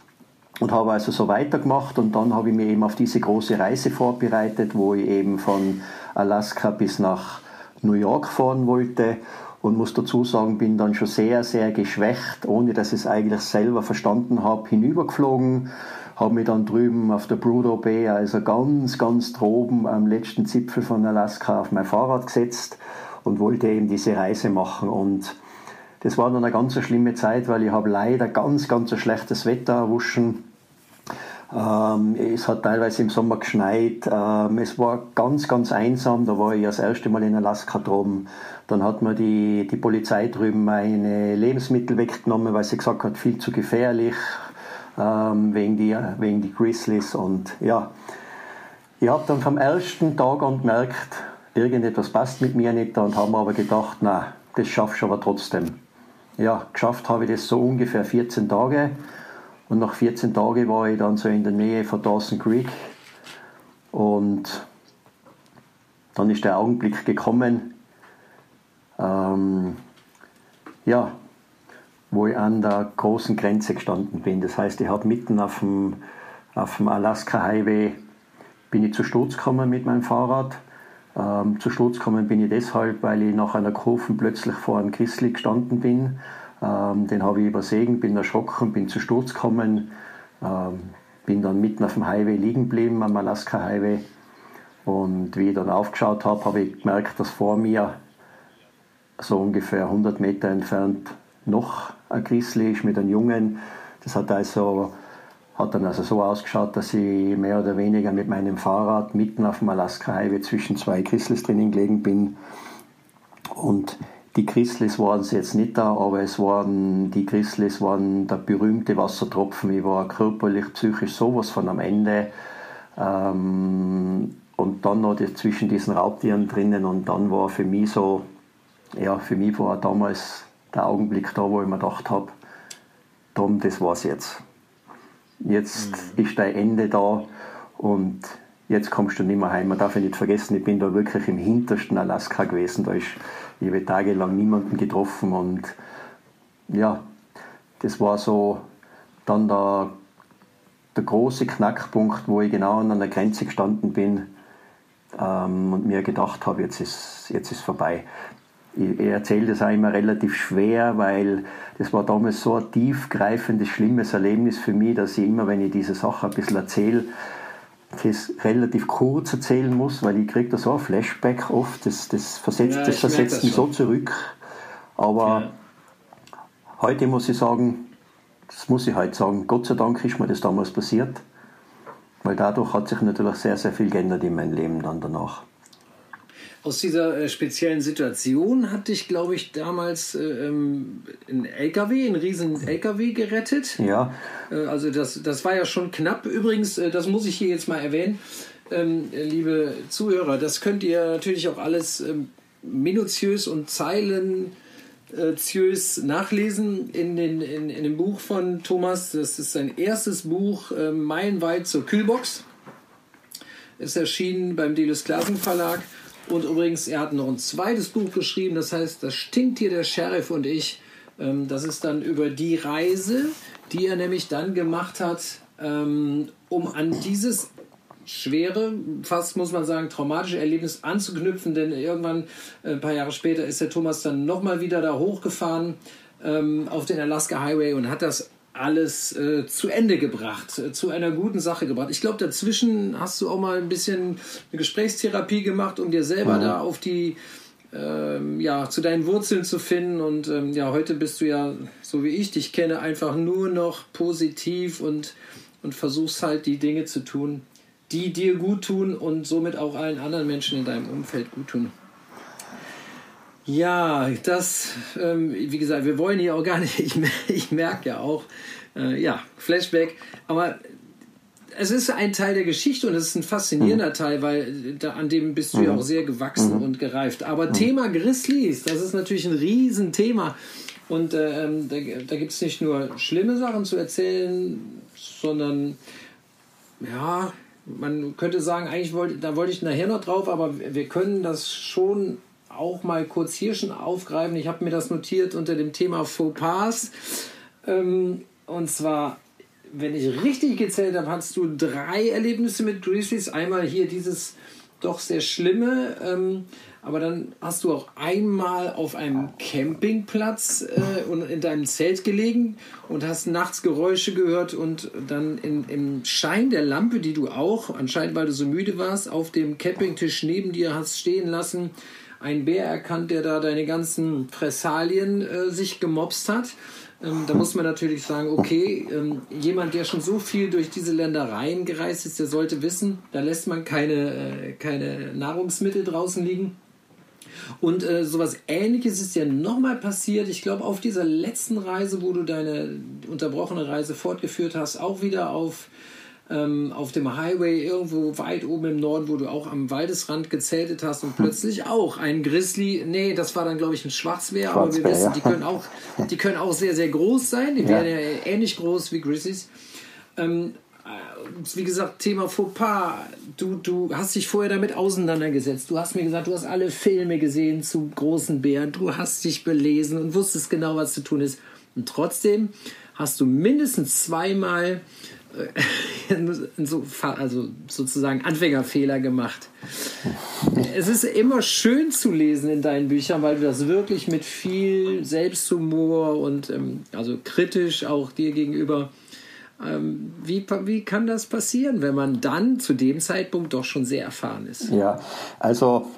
und habe also so weitergemacht und dann habe ich mir eben auf diese große Reise vorbereitet, wo ich eben von Alaska bis nach New York fahren wollte und muss dazu sagen, bin dann schon sehr, sehr geschwächt, ohne dass ich es eigentlich selber verstanden habe, hinübergeflogen habe mich dann drüben auf der Prudhoe Bay, also ganz, ganz droben am letzten Zipfel von Alaska auf mein Fahrrad gesetzt und wollte eben diese Reise machen und das war dann eine ganz schlimme Zeit, weil ich habe leider ganz, ganz schlechtes Wetter erwuschen. Ähm, es hat teilweise im Sommer geschneit. Ähm, es war ganz, ganz einsam. Da war ich das erste Mal in Alaska droben. Dann hat mir die, die Polizei drüben meine Lebensmittel weggenommen, weil sie gesagt hat, viel zu gefährlich ähm, wegen, die, wegen die Grizzlies. Und ja, ich habe dann vom ersten Tag an gemerkt, irgendetwas passt mit mir nicht und habe aber gedacht, na, das schaffst du aber trotzdem. Ja, geschafft habe ich das so ungefähr 14 Tage. Und nach 14 Tagen war ich dann so in der Nähe von Dawson Creek. Und dann ist der Augenblick gekommen, ähm, ja, wo ich an der großen Grenze gestanden bin. Das heißt, ich habe mitten auf dem, auf dem Alaska Highway bin ich zu Sturz gekommen mit meinem Fahrrad. Ähm, zu Sturz gekommen bin ich deshalb, weil ich nach einer Kurve plötzlich vor einem Grizzly gestanden bin. Ähm, den habe ich übersehen, bin erschrocken, bin zu Sturz gekommen, ähm, bin dann mitten auf dem Highway liegen geblieben, am Alaska Highway. Und wie ich dann aufgeschaut habe, habe ich gemerkt, dass vor mir so ungefähr 100 Meter entfernt noch ein Grizzly ist mit einem Jungen. Das hat also hat dann also so ausgeschaut, dass ich mehr oder weniger mit meinem Fahrrad mitten auf dem Alaska Highway zwischen zwei Grizzlies drinnen gelegen bin. Und die Grizzlies waren es jetzt nicht da, aber es waren, die Grizzlies waren der berühmte Wassertropfen. Ich war körperlich, psychisch sowas von am Ende. Ähm, und dann noch zwischen diesen Raubtieren drinnen und dann war für mich so, ja, für mich war damals der Augenblick da, wo ich mir gedacht habe, Tom, das war's jetzt. Jetzt mhm. ist dein Ende da und jetzt kommst du nicht mehr heim. Man darf ja nicht vergessen, ich bin da wirklich im hintersten Alaska gewesen. Da ist, ich habe tagelang niemanden getroffen und ja, das war so dann der, der große Knackpunkt, wo ich genau an der Grenze gestanden bin ähm, und mir gedacht habe, jetzt ist, jetzt ist vorbei. Ich, erzähle das auch immer relativ schwer, weil das war damals so ein tiefgreifendes, schlimmes Erlebnis für mich, dass ich immer, wenn ich diese Sache ein bisschen erzähle, das relativ kurz erzählen muss, weil ich kriege da so ein Flashback oft, das, das versetzt, ja, das versetzt mich so zurück. Aber ja. heute muss ich sagen, das muss ich heute sagen, Gott sei Dank ist mir das damals passiert, weil dadurch hat sich natürlich sehr, sehr viel geändert in meinem Leben dann danach. Aus dieser äh, speziellen Situation hat dich, glaube ich, damals äh, ähm, ein LKW, ein riesen LKW gerettet. Ja. Äh, also das, das war ja schon knapp. Übrigens, das muss ich hier jetzt mal erwähnen, ähm, liebe Zuhörer, das könnt ihr natürlich auch alles ähm, minutiös und zeilenziös nachlesen in, den, in, in dem Buch von Thomas. Das ist sein erstes Buch, äh, Meilenweit zur Kühlbox. Ist erschienen beim Delis Klassen Verlag. Und übrigens, er hat noch ein zweites Buch geschrieben, das heißt, das stinkt hier der Sheriff und ich. Ähm, das ist dann über die Reise, die er nämlich dann gemacht hat, ähm, um an dieses schwere, fast muss man sagen, traumatische Erlebnis anzuknüpfen, denn irgendwann, äh, ein paar Jahre später, ist der Thomas dann nochmal wieder da hochgefahren ähm, auf den Alaska Highway und hat das alles äh, zu Ende gebracht, äh, zu einer guten Sache gebracht. Ich glaube, dazwischen hast du auch mal ein bisschen eine Gesprächstherapie gemacht, um dir selber mhm. da auf die, ähm, ja, zu deinen Wurzeln zu finden. Und ähm, ja, heute bist du ja, so wie ich dich kenne, einfach nur noch positiv und, und versuchst halt die Dinge zu tun, die dir gut tun und somit auch allen anderen Menschen in deinem Umfeld gut tun. Ja, das, ähm, wie gesagt, wir wollen hier auch gar nicht, ich, ich merke ja auch, äh, ja, Flashback, aber es ist ein Teil der Geschichte und es ist ein faszinierender mhm. Teil, weil da, an dem bist du mhm. ja auch sehr gewachsen mhm. und gereift. Aber mhm. Thema Grizzlies, das ist natürlich ein Riesenthema. Und äh, ähm, da, da gibt es nicht nur schlimme Sachen zu erzählen, sondern ja, man könnte sagen, eigentlich wollte, da wollte ich nachher noch drauf, aber wir können das schon auch mal kurz hier schon aufgreifen. Ich habe mir das notiert unter dem Thema Fauxpas. Ähm, und zwar, wenn ich richtig gezählt habe, hast du drei Erlebnisse mit Grizzlies. Einmal hier dieses doch sehr schlimme, ähm, aber dann hast du auch einmal auf einem Campingplatz äh, und in deinem Zelt gelegen und hast nachts Geräusche gehört und dann in, im Schein der Lampe, die du auch, anscheinend weil du so müde warst, auf dem Campingtisch neben dir hast stehen lassen, ein Bär erkannt, der da deine ganzen Fressalien äh, sich gemobst hat. Ähm, da muss man natürlich sagen, okay, ähm, jemand, der schon so viel durch diese Ländereien gereist ist, der sollte wissen, da lässt man keine, äh, keine Nahrungsmittel draußen liegen. Und äh, sowas ähnliches ist ja nochmal passiert, ich glaube, auf dieser letzten Reise, wo du deine unterbrochene Reise fortgeführt hast, auch wieder auf ähm, auf dem Highway irgendwo weit oben im Norden, wo du auch am Waldesrand gezeltet hast und plötzlich auch ein Grizzly, nee, das war dann glaube ich ein Schwarzbär, aber wir wissen, ja. die können auch, die können auch sehr, sehr groß sein, die ja. werden ja ähnlich groß wie Grizzlies. Ähm, äh, wie gesagt, Thema Fauxpas. Du, du hast dich vorher damit auseinandergesetzt. Du hast mir gesagt, du hast alle Filme gesehen zu großen Bären. Du hast dich belesen und wusstest genau, was zu tun ist. Und trotzdem hast du mindestens zweimal also sozusagen Anfängerfehler gemacht. Es ist immer schön zu lesen in deinen Büchern, weil du das wirklich mit viel Selbsthumor und ähm, also kritisch auch dir gegenüber. Ähm, wie, wie kann das passieren, wenn man dann zu dem Zeitpunkt doch schon sehr erfahren ist? Ja, also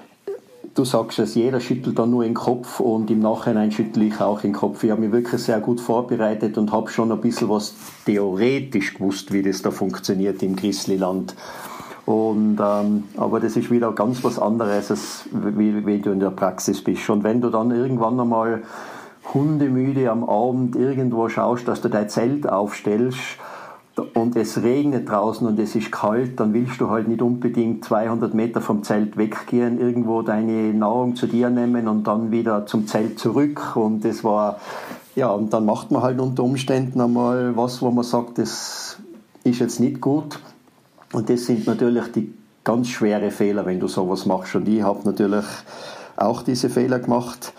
du sagst es, jeder schüttelt dann nur den Kopf und im Nachhinein schüttle ich auch den Kopf. Ich habe mich wirklich sehr gut vorbereitet und habe schon ein bisschen was theoretisch gewusst, wie das da funktioniert im Grizzlyland. Und, ähm, aber das ist wieder ganz was anderes, als wie, wie du in der Praxis bist. Und wenn du dann irgendwann einmal hundemüde am Abend irgendwo schaust, dass du dein Zelt aufstellst, und es regnet draußen und es ist kalt, dann willst du halt nicht unbedingt 200 Meter vom Zelt weggehen, irgendwo deine Nahrung zu dir nehmen und dann wieder zum Zelt zurück. Und das war, ja, und dann macht man halt unter Umständen einmal was, wo man sagt, das ist jetzt nicht gut. Und das sind natürlich die ganz schwere Fehler, wenn du sowas machst. Und ich habe natürlich auch diese Fehler gemacht.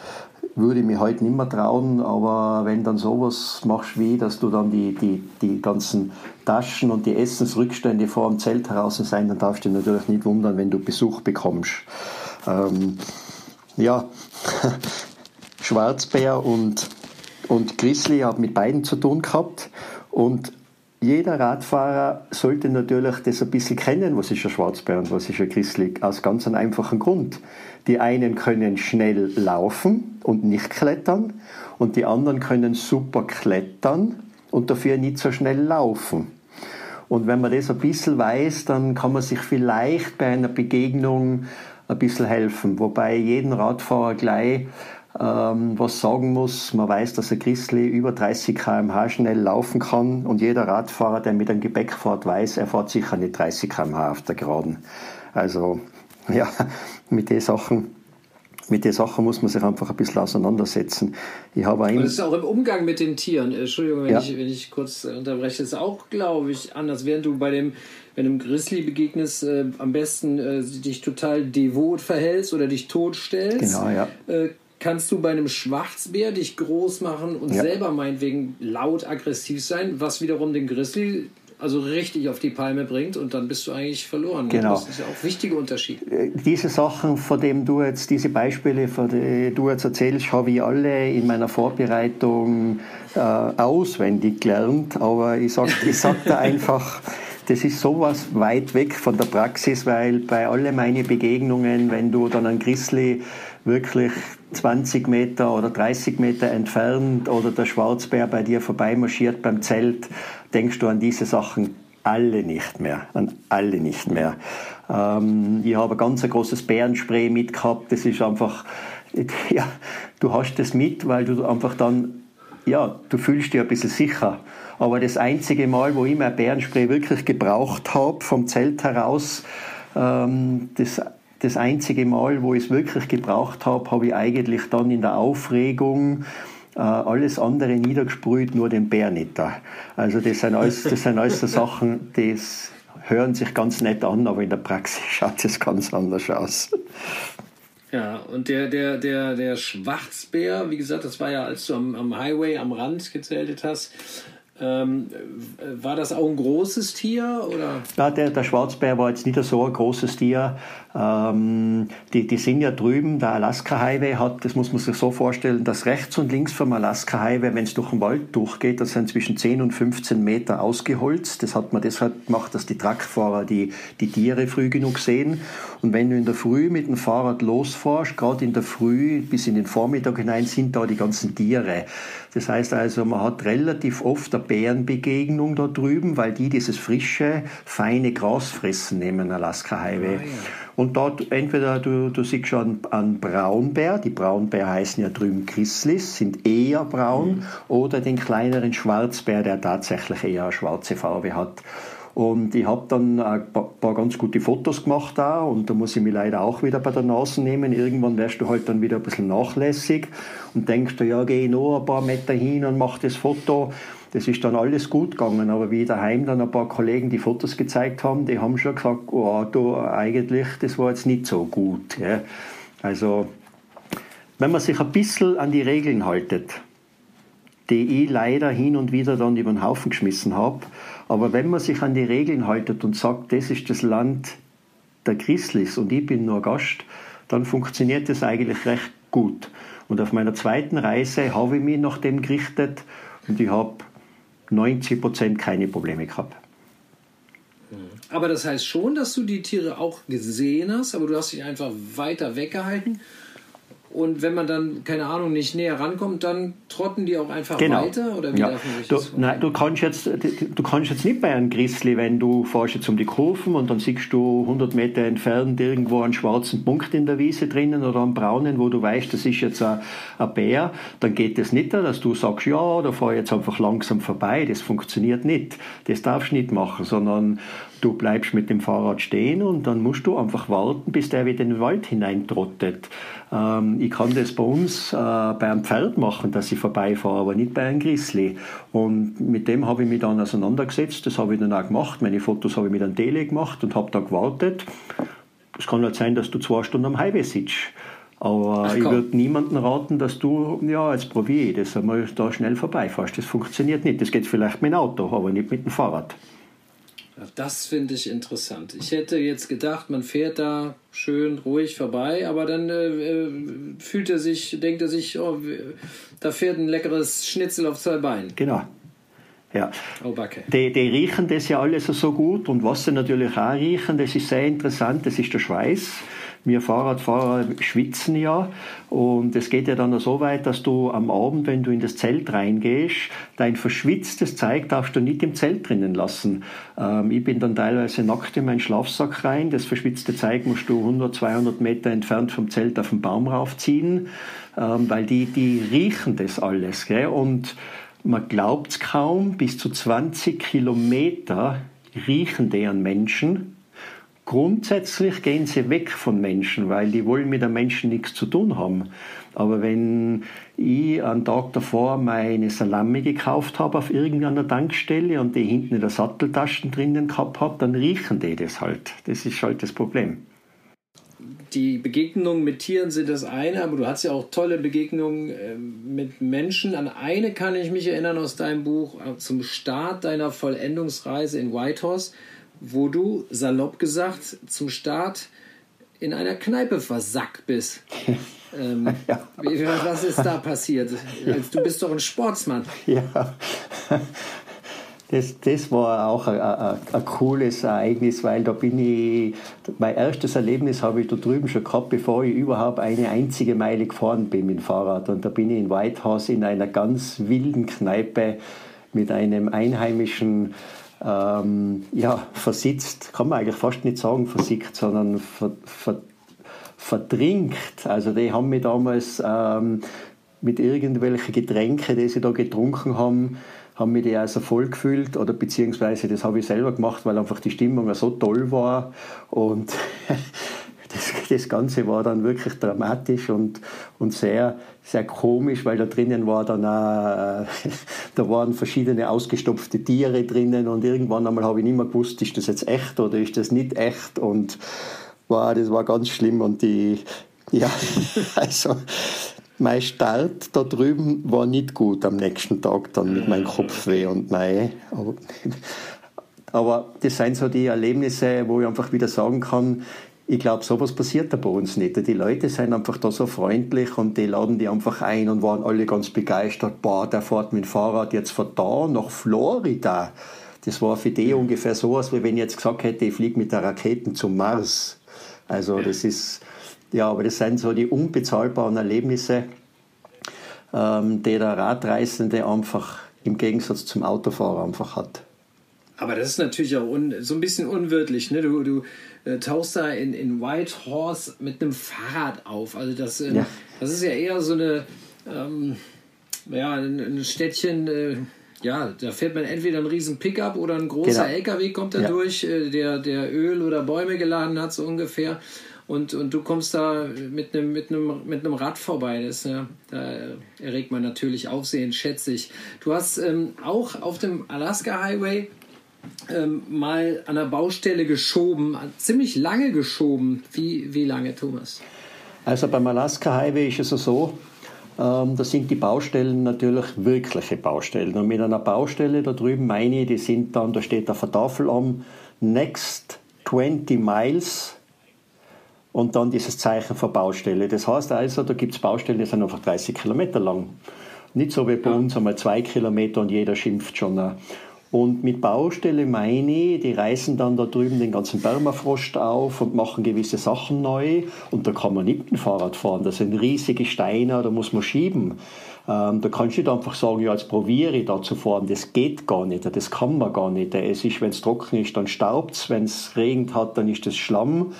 Würde ich mir heute nicht mehr trauen, aber wenn dann sowas machst wie, dass du dann die, die, die ganzen Taschen und die Essensrückstände vor dem Zelt heraus sein, dann darfst du dich natürlich nicht wundern, wenn du Besuch bekommst. Ähm, ja, Schwarzbär und, und Grizzly haben mit beiden zu tun gehabt und jeder Radfahrer sollte natürlich das ein bisschen kennen, was ist ein Schwarzbär und was ist ein Grizzly, aus ganz einem einfachen Grund. Die einen können schnell laufen und nicht klettern und die anderen können super klettern und dafür nicht so schnell laufen. Und wenn man das ein bisschen weiß, dann kann man sich vielleicht bei einer Begegnung ein bisschen helfen. Wobei jeden Radfahrer gleich ähm, was sagen muss. Man weiß, dass ein Grizzly über 30 km/h schnell laufen kann und jeder Radfahrer, der mit einem Gepäck fährt, weiß, er fährt sicher nicht 30 km/h auf der Geraden. Also ja, mit den Sachen mit den Sachen muss man sich einfach ein bisschen auseinandersetzen. Ich habe Und das ist auch im Umgang mit den Tieren. Entschuldigung, wenn, ja. ich, wenn ich kurz unterbreche, ist auch, glaube ich, anders. Während du bei dem, wenn einem Grizzly begegnest, äh, am besten äh, dich total devot verhältst oder dich totstellst. Genau, ja. Äh, kannst du bei einem Schwarzbär dich groß machen und ja. selber meinetwegen laut aggressiv sein, was wiederum den Grizzly also richtig auf die Palme bringt und dann bist du eigentlich verloren. Genau. Das ist ja auch ein wichtiger Unterschied. Äh, diese Sachen, von denen du jetzt, diese Beispiele, von denen du jetzt erzählst, habe ich alle in meiner Vorbereitung äh, auswendig gelernt, aber ich sage ich sag da einfach, das ist sowas weit weg von der Praxis, weil bei alle meine Begegnungen, wenn du dann ein Grizzly wirklich 20 Meter oder 30 Meter entfernt oder der Schwarzbär bei dir vorbeimarschiert beim Zelt, denkst du an diese Sachen alle nicht mehr, an alle nicht mehr. Ähm, ich habe ein ganz großes Bärenspray mitgehabt, das ist einfach, ja, du hast das mit, weil du einfach dann, ja, du fühlst dich ein bisschen sicher. Aber das einzige Mal, wo ich mein Bärenspray wirklich gebraucht habe, vom Zelt heraus, ähm, das das einzige Mal, wo ich es wirklich gebraucht habe, habe ich eigentlich dann in der Aufregung äh, alles andere niedergesprüht, nur den Bär nicht da. Also das sind alles, das sind alles so Sachen, die hören sich ganz nett an, aber in der Praxis schaut es ganz anders aus. Ja, und der, der, der, der Schwarzbär, wie gesagt, das war ja, als du am, am Highway am Rand gezeltet hast, ähm, war das auch ein großes Tier? Oder? Ja, der, der Schwarzbär war jetzt nicht so ein großes Tier. Ähm, die, die sind ja drüben, der Alaska Highway hat, das muss man sich so vorstellen, dass rechts und links vom Alaska Highway, wenn es durch den Wald durchgeht, das sind zwischen 10 und 15 Meter ausgeholzt. Das hat man deshalb gemacht, dass die Truckfahrer die, die Tiere früh genug sehen. Und wenn du in der Früh mit dem Fahrrad losfährst, gerade in der Früh bis in den Vormittag hinein, sind da die ganzen Tiere. Das heißt also, man hat relativ oft eine Bärenbegegnung da drüben, weil die dieses frische, feine Gras fressen neben Alaska Highway. Ah, ja. Und dort entweder du, du siehst schon einen Braunbär, die Braunbär heißen ja drüben Grizzlies, sind eher braun, mhm. oder den kleineren Schwarzbär, der tatsächlich eher eine schwarze Farbe hat. Und ich habe dann ein paar ganz gute Fotos gemacht da und da muss ich mich leider auch wieder bei der Nase nehmen. Irgendwann wärst du halt dann wieder ein bisschen nachlässig und denkst du, ja, geh noch ein paar Meter hin und mach das Foto. Das ist dann alles gut gegangen, aber wie daheim dann ein paar Kollegen die Fotos gezeigt haben, die haben schon gesagt, oh, du, eigentlich, das war jetzt nicht so gut. Ja. Also, wenn man sich ein bisschen an die Regeln haltet, die ich leider hin und wieder dann über den Haufen geschmissen habe, aber wenn man sich an die Regeln haltet und sagt, das ist das Land der Christlis und ich bin nur Gast, dann funktioniert das eigentlich recht gut. Und auf meiner zweiten Reise habe ich mich nach dem gerichtet und ich habe 90 Prozent keine Probleme gehabt. Aber das heißt schon, dass du die Tiere auch gesehen hast, aber du hast dich einfach weiter weggehalten und wenn man dann, keine Ahnung, nicht näher rankommt, dann trotten die auch einfach genau. weiter? Oder wie ja. du, nein, du kannst, jetzt, du kannst jetzt nicht bei einem Grizzly, wenn du fährst jetzt um die Kurven und dann siehst du 100 Meter entfernt irgendwo einen schwarzen Punkt in der Wiese drinnen oder einen braunen, wo du weißt, das ist jetzt ein, ein Bär, dann geht es das nicht, dass du sagst, ja, da fahre ich jetzt einfach langsam vorbei. Das funktioniert nicht. Das darfst du nicht machen, sondern Du bleibst mit dem Fahrrad stehen und dann musst du einfach warten, bis der wieder in den Wald hineintrottet. Ähm, ich kann das bei uns äh, bei einem Pferd machen, dass ich vorbeifahre, aber nicht bei einem Grizzly. Und mit dem habe ich mich dann auseinandergesetzt. Das habe ich dann auch gemacht. Meine Fotos habe ich mit einem Tele gemacht und habe da gewartet. Es kann halt sein, dass du zwei Stunden am Highway sitzt. Aber Ach, ich würde niemandem raten, dass du, ja, jetzt probiere ich das einmal da schnell vorbeifährst. Das funktioniert nicht. Das geht vielleicht mit dem Auto, aber nicht mit dem Fahrrad. Das finde ich interessant. Ich hätte jetzt gedacht, man fährt da schön ruhig vorbei, aber dann äh, äh fühlt er sich, denkt er sich, oh, da fährt ein leckeres Schnitzel auf zwei Beinen. Genau. Ja. Oh, die, die riechen das ja alles so gut und was sie natürlich auch riechen, das ist sehr interessant, das ist der Schweiß. Wir Fahrradfahrer schwitzen ja und es geht ja dann so weit, dass du am Abend, wenn du in das Zelt reingehst, dein verschwitztes Zeug darfst du nicht im Zelt drinnen lassen. Ähm, ich bin dann teilweise nackt in meinen Schlafsack rein. Das verschwitzte Zeug musst du 100, 200 Meter entfernt vom Zelt auf den Baum raufziehen, ähm, weil die, die riechen das alles. Gell? Und man glaubt es kaum, bis zu 20 Kilometer riechen an Menschen Grundsätzlich gehen sie weg von Menschen, weil die wollen mit den Menschen nichts zu tun haben. Aber wenn ich einen Tag davor meine Salami gekauft habe auf irgendeiner Tankstelle und die hinten in der Satteltaschen drinnen gehabt habe, dann riechen die das halt. Das ist halt das Problem. Die Begegnungen mit Tieren sind das eine, aber du hast ja auch tolle Begegnungen äh, mit Menschen. An eine kann ich mich erinnern aus deinem Buch äh, zum Start deiner Vollendungsreise in Whitehorse wo du, salopp gesagt, zum Start in einer Kneipe versackt bist. ähm, ja. Was ist da passiert? Ja. Du bist doch ein Sportsmann. Ja. Das, das war auch ein, ein, ein, cooles Ereignis, weil da bin ich, mein erstes Erlebnis habe ich da drüben schon gehabt, bevor ich überhaupt eine einzige Meile gefahren bin mit dem Fahrrad. Und da bin ich in Whitehouse in einer ganz wilden Kneipe mit einem einheimischen ähm, ja, versitzt, kann man eigentlich fast nicht sagen versickt, sondern ver, ver, verdrinkt. Also die haben mich damals ähm, mit irgendwelchen Getränken, die sie da getrunken haben, haben mich die also voll gefühlt oder beziehungsweise das habe ich selber gemacht, weil einfach die Stimmung so toll war und das, das Ganze war dann wirklich dramatisch und, und sehr, sehr komisch, weil da drinnen war dann auch, äh, da waren verschiedene ausgestopfte Tiere drinnen und irgendwann einmal habe ich nicht mehr gewusst, ist das jetzt echt oder ist das nicht echt und wow, das war ganz schlimm und die, ja, also mein Start da drüben war nicht gut am nächsten Tag dann mit meinem Kopfweh und mein, aber, aber das sind so die Erlebnisse, wo ich einfach wieder sagen kann, ich glaube, sowas passiert da bei uns nicht. Die Leute sind einfach da so freundlich und die laden die einfach ein und waren alle ganz begeistert. Boah, der fährt mit dem Fahrrad jetzt von da nach Florida. Das war für die ungefähr so, als wenn ich jetzt gesagt hätte, ich fliege mit der Rakete zum Mars. Also das ist, ja, aber das sind so die unbezahlbaren Erlebnisse, ähm, die der Radreisende einfach im Gegensatz zum Autofahrer einfach hat. Aber das ist natürlich auch so ein bisschen unwirtlich. Ne? Du, du äh, tauchst da in, in White Horse mit einem Fahrrad auf. Also das, äh, ja. das ist ja eher so eine, ähm, ja, ein, ein Städtchen, äh, ja, da fährt man entweder einen riesen Pickup oder ein großer genau. LKW kommt da ja. durch, äh, der, der Öl oder Bäume geladen hat, so ungefähr. Und, und du kommst da mit einem, mit einem, mit einem Rad vorbei. Das, ja, da erregt man natürlich Aufsehen, schätze ich. Du hast ähm, auch auf dem Alaska Highway ähm, mal an der Baustelle geschoben, ziemlich lange geschoben. Wie, wie lange, Thomas? Also beim Alaska Highway ist es so, ähm, da sind die Baustellen natürlich wirkliche Baustellen. Und mit einer Baustelle da drüben meine ich, die sind dann, da steht auf der Tafel am Next 20 Miles und dann dieses Zeichen für Baustelle. Das heißt also, da gibt es Baustellen, die sind einfach 30 Kilometer lang. Nicht so wie bei uns einmal zwei Kilometer und jeder schimpft schon. Und mit Baustelle meine ich, die reißen dann da drüben den ganzen Permafrost auf und machen gewisse Sachen neu. Und da kann man nicht mit dem Fahrrad fahren. Das sind riesige Steine, da muss man schieben. Ähm, da kannst du nicht einfach sagen, ja, jetzt probiere ich da zu fahren. Das geht gar nicht, das kann man gar nicht. Es ist, wenn es trocken ist, dann staubt es. Wenn es regnet hat, dann ist das Schlamm.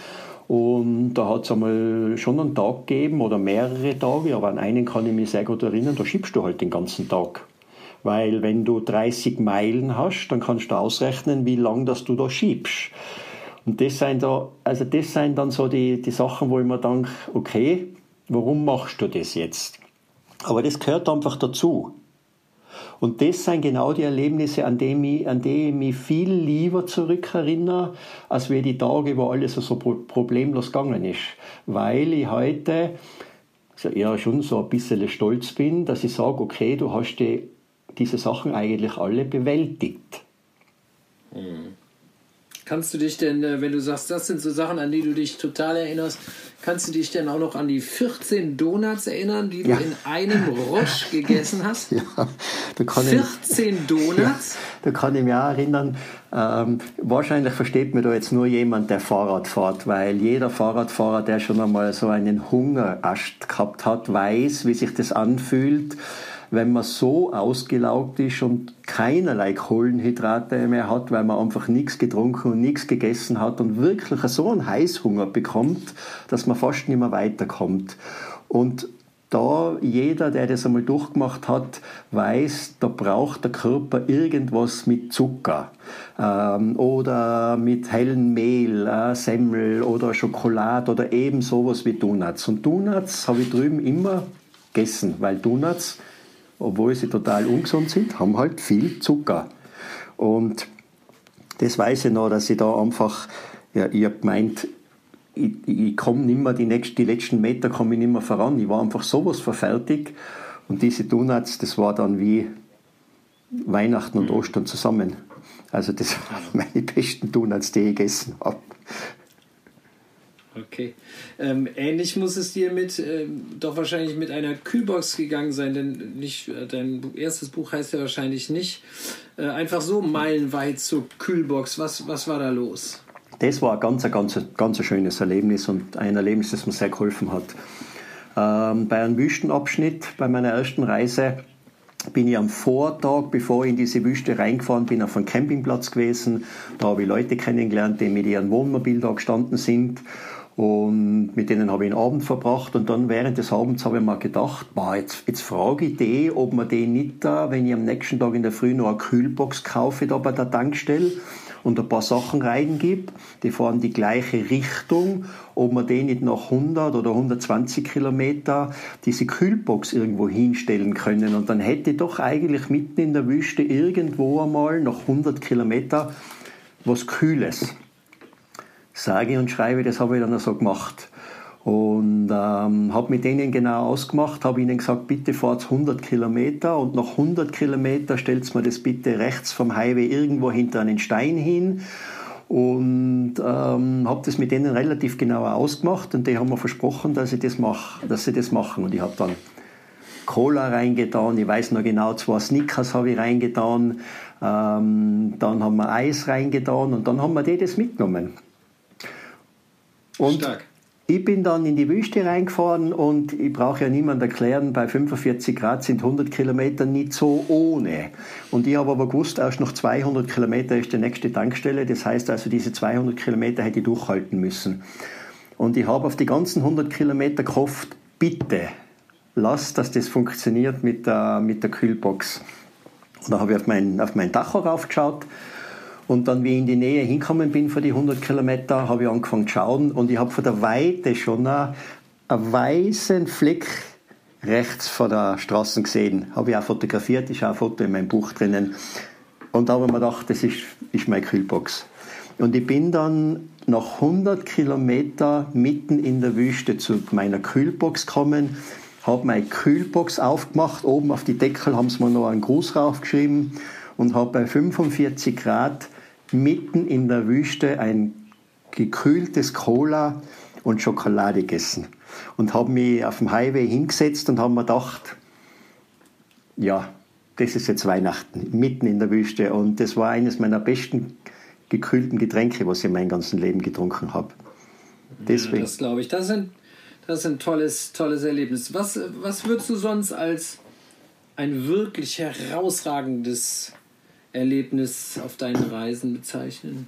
Und da hat es einmal schon einen Tag gegeben oder mehrere Tage, aber an einen kann ich mich sehr gut erinnern, da schiebst du halt den ganzen Tag. Weil wenn du 30 Meilen hast, dann kannst du ausrechnen, wie lang das du da schiebst. Und das sind, da, also das sind dann so die, die Sachen, wo ich mir denke, okay, warum machst du das jetzt? Aber das gehört einfach dazu. Und das sind genau die Erlebnisse, an die, ich, an die ich mich viel lieber zurückerinnere, als wie die Tage, wo alles so problemlos gegangen ist. Weil ich heute eher schon so ein bisschen stolz bin, dass ich sage, okay, du hast die, diese Sachen eigentlich alle bewältigt. Mhm. Kannst du dich denn, äh, wenn du sagst, das sind so Sachen, an die du dich total erinnerst, kannst du dich denn auch noch an die 14 Donuts erinnern, die ja. du in einem Rutsch gegessen hast? Ja, da kann 14 ich, Donuts? Ja, da kann ich mich auch erinnern. Ähm, wahrscheinlich versteht mir da jetzt nur jemand, der Fahrrad fährt, weil jeder Fahrradfahrer, der schon einmal so einen Hungerast gehabt hat, weiß, wie sich das anfühlt wenn man so ausgelaugt ist und keinerlei Kohlenhydrate mehr hat, weil man einfach nichts getrunken und nichts gegessen hat und wirklich so einen Heißhunger bekommt, dass man fast nicht mehr weiterkommt. Und da jeder, der das einmal durchgemacht hat, weiß, da braucht der Körper irgendwas mit Zucker ähm, oder mit hellem Mehl, äh, Semmel oder Schokolade oder eben sowas wie Donuts. Und Donuts habe ich drüben immer gegessen, weil Donuts obwohl sie total ungesund sind, haben halt viel Zucker. Und das weiß ich noch, dass ich da einfach, ja, ich habe gemeint, ich, ich komme nicht mehr, die, nächsten, die letzten Meter komme ich nicht mehr voran. Ich war einfach sowas verfertigt. Und diese Donuts, das war dann wie Weihnachten und Ostern zusammen. Also das waren meine besten Donuts, die ich gegessen habe. Okay. Ähm, ähnlich muss es dir mit, ähm, doch wahrscheinlich mit einer Kühlbox gegangen sein, denn nicht, äh, dein erstes Buch heißt ja wahrscheinlich nicht äh, einfach so meilenweit zur Kühlbox. Was, was war da los? Das war ein ganz, ganz, ganz schönes Erlebnis und ein Erlebnis, das mir sehr geholfen hat. Ähm, bei einem Wüstenabschnitt, bei meiner ersten Reise, bin ich am Vortag, bevor ich in diese Wüste reingefahren bin, auf einem Campingplatz gewesen. Da habe ich Leute kennengelernt, die mit ihrem Wohnmobil da gestanden sind. Und mit denen habe ich einen Abend verbracht. Und dann während des Abends habe ich mir gedacht, boah, jetzt, jetzt frage ich die, ob man die nicht da, wenn ich am nächsten Tag in der Früh noch eine Kühlbox kaufe, da bei der Tankstelle und ein paar Sachen reingebe, die fahren die gleiche Richtung, ob man die nicht nach 100 oder 120 Kilometer diese Kühlbox irgendwo hinstellen können. Und dann hätte ich doch eigentlich mitten in der Wüste irgendwo einmal nach 100 Kilometer was Kühles sage und schreibe, das habe ich dann so gemacht. Und ähm, habe mit denen genau ausgemacht, habe ihnen gesagt, bitte fahrt 100 Kilometer und nach 100 Kilometer stellt mir das bitte rechts vom Highway irgendwo hinter einen Stein hin. Und ähm, habe das mit denen relativ genau ausgemacht und die haben mir versprochen, dass, ich das mach, dass sie das machen. Und ich habe dann Cola reingetan, ich weiß noch genau, zwei Snickers habe ich reingetan, ähm, dann haben wir Eis reingetan und dann haben wir die das mitgenommen. Und Stark. ich bin dann in die Wüste reingefahren und ich brauche ja niemand erklären, bei 45 Grad sind 100 Kilometer nicht so ohne. Und ich habe aber gewusst, erst noch 200 Kilometer ist die nächste Tankstelle. Das heißt also, diese 200 Kilometer hätte ich durchhalten müssen. Und ich habe auf die ganzen 100 Kilometer gehofft, bitte, lass, dass das funktioniert mit der, mit der Kühlbox. Und da habe ich auf mein, auf mein Dach raufgeschaut und dann, wie ich in die Nähe hinkommen bin für die 100 Kilometer, habe ich angefangen zu schauen und ich habe von der Weite schon einen, einen weißen Fleck rechts vor der Straße gesehen. Habe ich auch fotografiert, ist auch ein Foto in meinem Buch drinnen. Und da habe ich mir gedacht, das ist, ist meine Kühlbox. Und ich bin dann nach 100 Kilometer mitten in der Wüste zu meiner Kühlbox gekommen, habe meine Kühlbox aufgemacht, oben auf die Deckel haben sie mir noch einen Gruß raufgeschrieben und habe bei 45 Grad mitten in der Wüste ein gekühltes Cola und Schokolade gegessen. Und habe mich auf dem Highway hingesetzt und habe mir gedacht, ja, das ist jetzt Weihnachten, mitten in der Wüste. Und das war eines meiner besten gekühlten Getränke, was ich in meinem ganzen Leben getrunken habe. Deswegen. Das glaube ich. Das ist, ein, das ist ein tolles, tolles Erlebnis. Was, was würdest du sonst als ein wirklich herausragendes Erlebnis auf deinen Reisen bezeichnen?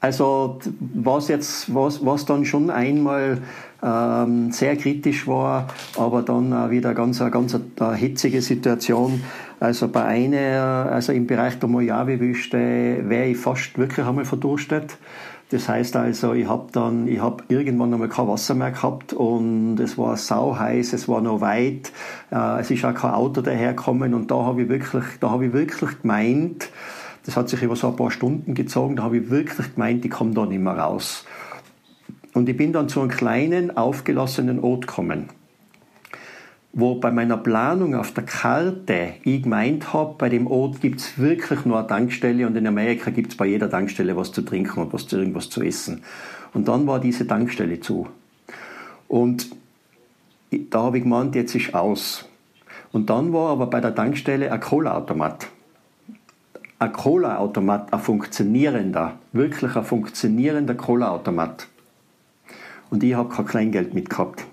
Also was jetzt, was, was dann schon einmal ähm, sehr kritisch war, aber dann auch wieder ganz, ganz eine hitzige Situation. Also bei einer, also im Bereich der Mojave-Wüste wäre ich fast wirklich einmal verdurstet. Das heißt also, ich habe dann, ich habe irgendwann einmal kein Wasser mehr gehabt und es war sau heiß, es war noch weit, äh, es ist auch kein Auto dahergekommen und da habe ich wirklich, da habe ich wirklich gemeint, das hat sich über so ein paar Stunden gezogen, da habe ich wirklich gemeint, ich komme da nicht mehr raus. Und ich bin dann zu einem kleinen, aufgelassenen Ort gekommen wo bei meiner Planung auf der Karte ich gemeint habe, bei dem Ort gibt es wirklich nur eine Tankstelle und in Amerika gibt es bei jeder Tankstelle was zu trinken und was zu, irgendwas zu essen. Und dann war diese Tankstelle zu. Und da habe ich gemeint, jetzt ist aus. Und dann war aber bei der Tankstelle ein Cola-Automat. Ein Cola-Automat, ein funktionierender, wirklich ein funktionierender Cola-Automat. Und ich habe kein Kleingeld mitgehabt.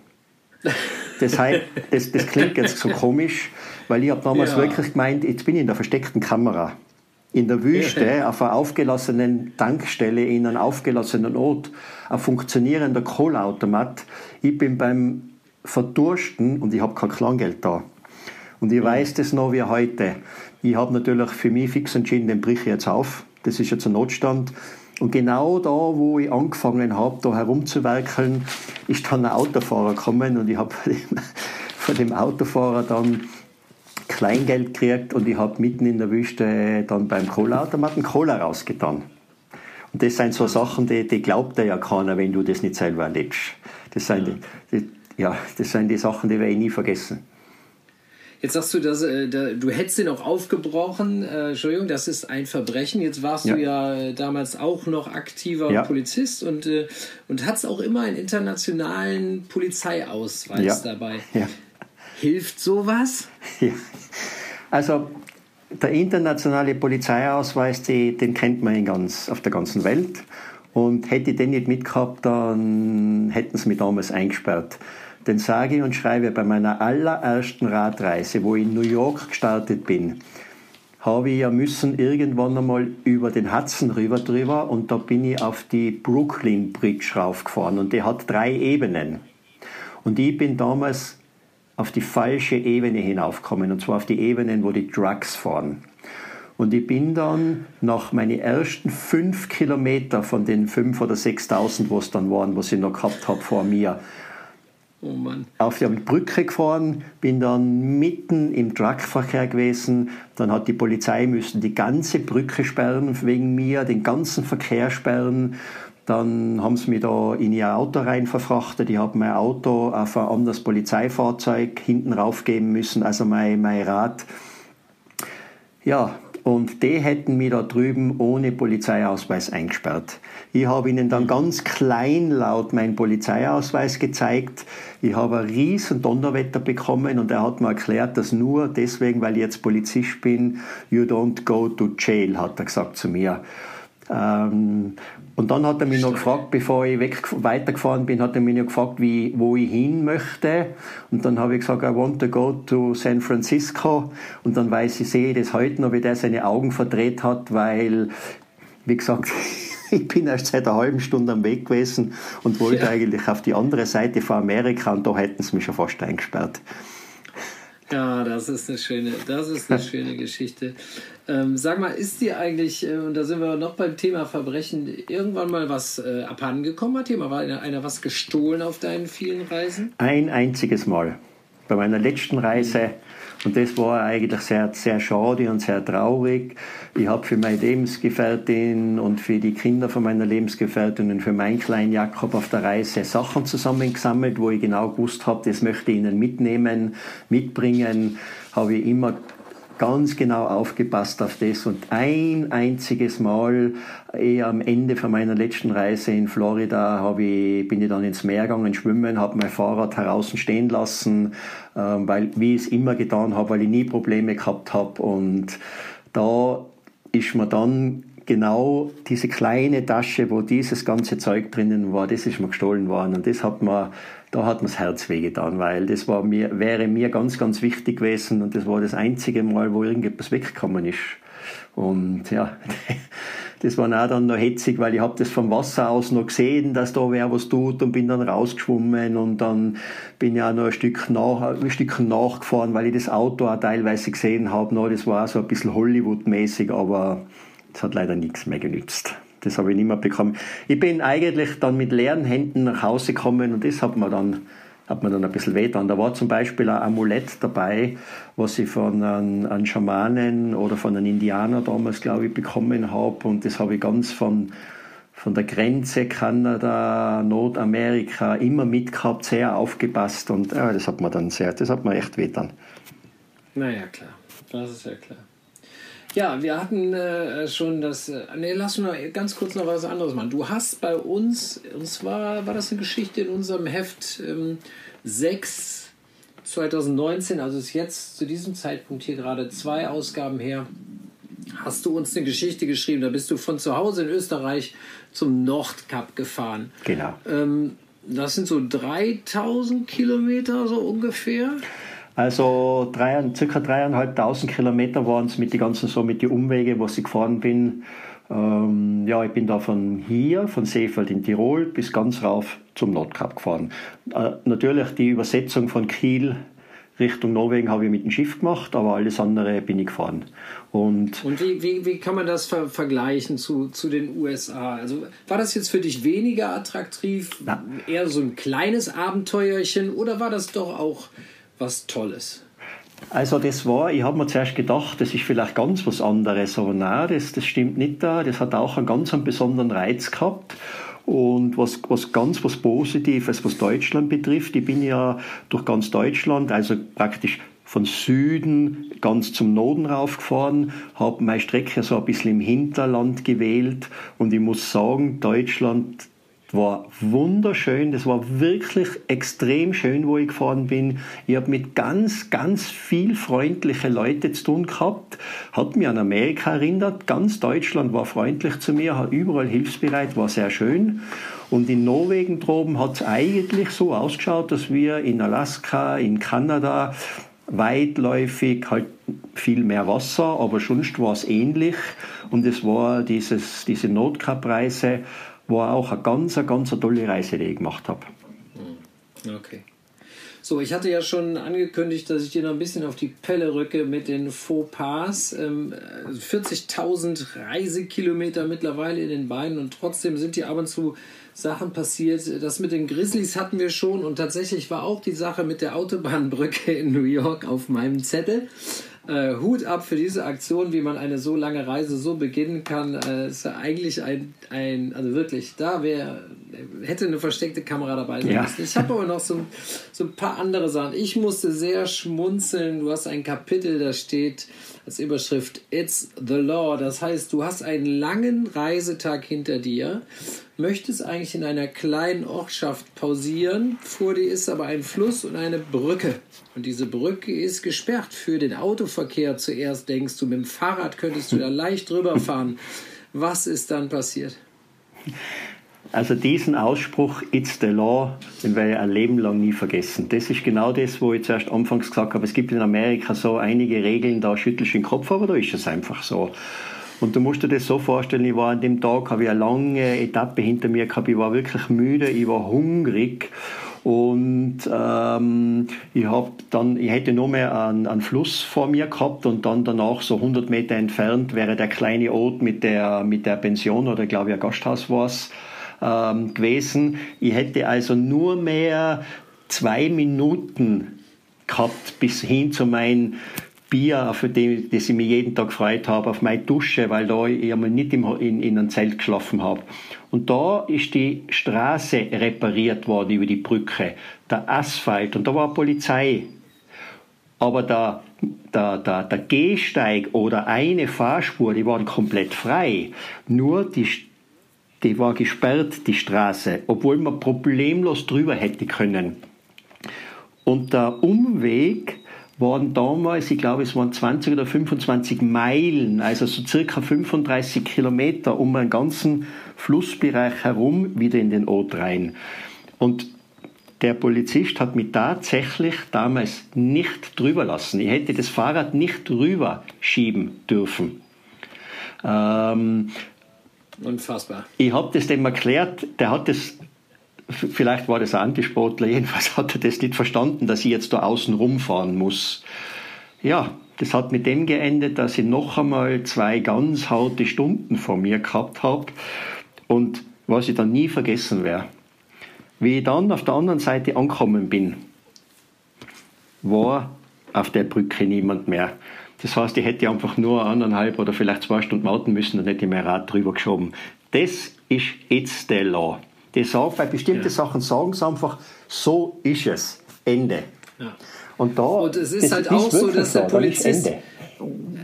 Das, heißt, das, das klingt jetzt so komisch, weil ich habe damals ja. wirklich gemeint, jetzt bin ich in der versteckten Kamera. In der Wüste, auf einer aufgelassenen Tankstelle, in einem aufgelassenen Ort, ein funktionierender Kohleautomat. Ich bin beim Verdursten und ich habe kein Kleingeld da. Und ich weiß das noch wie heute. Ich habe natürlich für mich fix entschieden, den brich ich jetzt auf. Das ist jetzt ein Notstand. Und genau da, wo ich angefangen habe, da herumzuwerkeln, ist dann ein Autofahrer gekommen und ich habe von dem Autofahrer dann Kleingeld gekriegt und ich habe mitten in der Wüste dann beim Cola-Automaten Cola rausgetan. Und das sind so Sachen, die, die glaubt ja keiner, wenn du das nicht selber erlebst. Das sind, die, die, ja, das sind die Sachen, die werde ich nie vergessen. Jetzt sagst du, dass, äh, da, du hättest den auch aufgebrochen. Äh, Entschuldigung, das ist ein Verbrechen. Jetzt warst ja. du ja äh, damals auch noch aktiver ja. Polizist und, äh, und hattest auch immer einen internationalen Polizeiausweis ja. dabei. Hilft sowas? Ja. Also der internationale Polizeiausweis, die, den kennt man in ganz, auf der ganzen Welt. Und hätte ich den nicht mitgehabt, dann hätten sie mich damals eingesperrt. Denn sage und schreibe, bei meiner allerersten Radreise, wo ich in New York gestartet bin, habe ich ja müssen irgendwann einmal über den Hudson River drüber und da bin ich auf die Brooklyn Bridge raufgefahren und die hat drei Ebenen. Und ich bin damals auf die falsche Ebene hinaufgekommen und zwar auf die Ebenen, wo die Trucks fahren. Und ich bin dann nach meinen ersten fünf Kilometer von den fünf oder sechstausend, wo es dann waren, was ich noch gehabt habe vor mir, Oh auf die Brücke gefahren, bin dann mitten im Truckverkehr gewesen. Dann hat die Polizei müssen die ganze Brücke sperren wegen mir, den ganzen Verkehr sperren. Dann haben sie mich da in ihr Auto rein verfrachtet. Ich habe mein Auto auf ein anderes Polizeifahrzeug hinten raufgeben müssen, also mein, mein Rad. Ja, und die hätten mich da drüben ohne Polizeiausweis eingesperrt. Ich habe ihnen dann ganz kleinlaut meinen Polizeiausweis gezeigt. Ich habe ein riesen Donnerwetter bekommen und er hat mir erklärt, dass nur deswegen, weil ich jetzt Polizist bin, you don't go to jail, hat er gesagt zu mir. Ähm, und dann hat er mich noch gefragt, bevor ich weg, weitergefahren bin, hat er mich noch gefragt, wie, wo ich hin möchte. Und dann habe ich gesagt, I want to go to San Francisco. Und dann weiß ich, sehe ich das heute noch, wie der seine Augen verdreht hat, weil, wie gesagt, ich bin erst seit einer halben Stunde am Weg gewesen und wollte ja. eigentlich auf die andere Seite von Amerika und da hätten sie mich schon fast eingesperrt. Ja, das ist eine schöne, das ist eine schöne Geschichte. Ähm, sag mal, ist dir eigentlich, äh, und da sind wir noch beim Thema Verbrechen, irgendwann mal was äh, abhandengekommen? Hat dir mal einer, einer was gestohlen auf deinen vielen Reisen? Ein einziges Mal. Bei meiner letzten Reise. Und das war eigentlich sehr, sehr schade und sehr traurig. Ich habe für meine Lebensgefährtin und für die Kinder von meiner Lebensgefährtin und für meinen kleinen Jakob auf der Reise Sachen zusammengesammelt, wo ich genau gewusst habe, das möchte ich ihnen mitnehmen, mitbringen. Habe ich immer ganz genau aufgepasst auf das und ein einziges Mal eh am Ende von meiner letzten Reise in Florida habe ich, bin ich dann ins Meer gegangen schwimmen, habe mein Fahrrad draußen stehen lassen, ähm, weil wie ich es immer getan habe, weil ich nie Probleme gehabt habe und da ist mir dann genau diese kleine Tasche, wo dieses ganze Zeug drinnen war, das ist mir gestohlen worden. Und das hat mir da hat mir das Herz wehgetan, weil das war mir, wäre mir ganz, ganz wichtig gewesen und das war das einzige Mal, wo irgendetwas weggekommen ist. Und ja, Das war auch dann noch hetzig, weil ich habe das vom Wasser aus noch gesehen, dass da wer was tut und bin dann rausgeschwommen und dann bin ich auch noch ein Stück, nach, ein Stück nachgefahren, weil ich das Auto auch teilweise gesehen habe. Das war auch so ein bisschen Hollywood-mäßig, aber es hat leider nichts mehr genützt. Das habe ich nicht mehr bekommen. Ich bin eigentlich dann mit leeren Händen nach Hause gekommen und das hat mir dann hat mir dann ein bisschen weh Da war zum Beispiel ein Amulett dabei, was ich von einem, einem Schamanen oder von einem Indianer damals, glaube ich, bekommen habe. Und das habe ich ganz von, von der Grenze Kanada, Nordamerika immer mitgehabt, sehr aufgepasst. Und ja, das hat mir dann sehr, das hat mir echt weh dann. Naja, klar. Das ist ja klar. Ja, wir hatten äh, schon das. Äh, nee, lass noch ganz kurz noch was anderes machen. Du hast bei uns, und zwar war das eine Geschichte in unserem Heft ähm, 6 2019, also ist jetzt zu diesem Zeitpunkt hier gerade zwei Ausgaben her, hast du uns eine Geschichte geschrieben. Da bist du von zu Hause in Österreich zum Nordkap gefahren. Genau. Ähm, das sind so 3000 Kilometer so ungefähr. Also drei, circa dreieinhalbtausend Kilometer waren es mit die ganzen so mit die Umwege, wo ich gefahren bin. Ähm, ja, ich bin da von hier, von Seefeld in Tirol, bis ganz rauf zum Nordkap gefahren. Äh, natürlich die Übersetzung von Kiel Richtung Norwegen habe ich mit dem Schiff gemacht, aber alles andere bin ich gefahren. Und, und wie, wie, wie kann man das ver vergleichen zu, zu den USA? Also war das jetzt für dich weniger attraktiv, Na. eher so ein kleines Abenteuerchen oder war das doch auch was Tolles? Also das war, ich habe mir zuerst gedacht, das ist vielleicht ganz was anderes, aber nein, das, das stimmt nicht da. Das hat auch einen ganz einen besonderen Reiz gehabt. Und was, was ganz was Positives, was Deutschland betrifft, ich bin ja durch ganz Deutschland, also praktisch von Süden ganz zum Norden raufgefahren, habe meine Strecke so ein bisschen im Hinterland gewählt und ich muss sagen, Deutschland war wunderschön, das war wirklich extrem schön, wo ich gefahren bin. Ich habe mit ganz, ganz viel freundliche Leute zu tun gehabt, hat mir an Amerika erinnert, ganz Deutschland war freundlich zu mir, hat überall hilfsbereit, war sehr schön. Und in Norwegen droben hat es eigentlich so ausgeschaut, dass wir in Alaska, in Kanada weitläufig halt viel mehr Wasser, aber sonst war es ähnlich. Und es war dieses, diese Nordkap-Reise, war auch eine ganz, ganz tolle Reise, gemacht habe. Hm. Okay. So, ich hatte ja schon angekündigt, dass ich dir noch ein bisschen auf die Pelle rücke mit den Fauxpas. Ähm, 40.000 Reisekilometer mittlerweile in den Beinen und trotzdem sind hier ab und zu Sachen passiert. Das mit den Grizzlies hatten wir schon und tatsächlich war auch die Sache mit der Autobahnbrücke in New York auf meinem Zettel. Äh, Hut ab für diese Aktion, wie man eine so lange Reise so beginnen kann. Äh, ist ja eigentlich ein, ein, also wirklich, da wäre, hätte eine versteckte Kamera dabei sein müssen. Ich habe aber noch so, so ein paar andere Sachen. Ich musste sehr schmunzeln. Du hast ein Kapitel, da steht als Überschrift It's the Law. Das heißt, du hast einen langen Reisetag hinter dir möchtest eigentlich in einer kleinen Ortschaft pausieren. Vor dir ist aber ein Fluss und eine Brücke. Und diese Brücke ist gesperrt für den Autoverkehr. Zuerst denkst du, mit dem Fahrrad könntest du da leicht drüber fahren. Was ist dann passiert? Also diesen Ausspruch, it's the law, den werde ich ein Leben lang nie vergessen. Das ist genau das, wo ich zuerst anfangs gesagt habe, es gibt in Amerika so einige Regeln, da schüttelst du den Kopf, aber da ist es einfach so. Und du musst dir das so vorstellen, ich war an dem Tag, habe ich eine lange Etappe hinter mir gehabt, ich war wirklich müde, ich war hungrig und ähm, ich habe dann, ich hätte nur mehr einen, einen, Fluss vor mir gehabt und dann danach so 100 Meter entfernt wäre der kleine Ort mit der mit der Pension oder glaube ich ein Gasthaus war es ähm, gewesen. Ich hätte also nur mehr zwei Minuten gehabt bis hin zu meinem Bier, für die, das ich mich jeden Tag gefreut habe, auf meine Dusche, weil da ich einmal nicht in, in einem Zelt geschlafen habe. Und da ist die Straße repariert worden über die Brücke, der Asphalt, und da war Polizei. Aber der, der, der, der Gehsteig oder eine Fahrspur, die waren komplett frei. Nur die, die war gesperrt, die Straße, obwohl man problemlos drüber hätte können. Und der Umweg, waren damals, ich glaube, es waren 20 oder 25 Meilen, also so circa 35 Kilometer um einen ganzen Flussbereich herum wieder in den Ort rein. Und der Polizist hat mich tatsächlich damals nicht drüber lassen. Ich hätte das Fahrrad nicht drüber schieben dürfen. Ähm, Unfassbar. Ich habe das dem erklärt, der hat das, vielleicht war das ein Antisportler, jedenfalls hat er das nicht verstanden, dass ich jetzt da außen rumfahren muss. Ja, das hat mit dem geendet, dass ich noch einmal zwei ganz harte Stunden vor mir gehabt habe und was ich dann nie vergessen werde. Wie ich dann auf der anderen Seite angekommen bin, war auf der Brücke niemand mehr. Das heißt, ich hätte einfach nur eineinhalb oder vielleicht zwei Stunden warten müssen und hätte ich mein Rad drüber geschoben. Das ist jetzt der Law. Die sagen, bei bestimmten ja. Sachen sagen sie einfach, so ist es. Ende. Ja. Und da und es ist halt auch so, dass der Polizist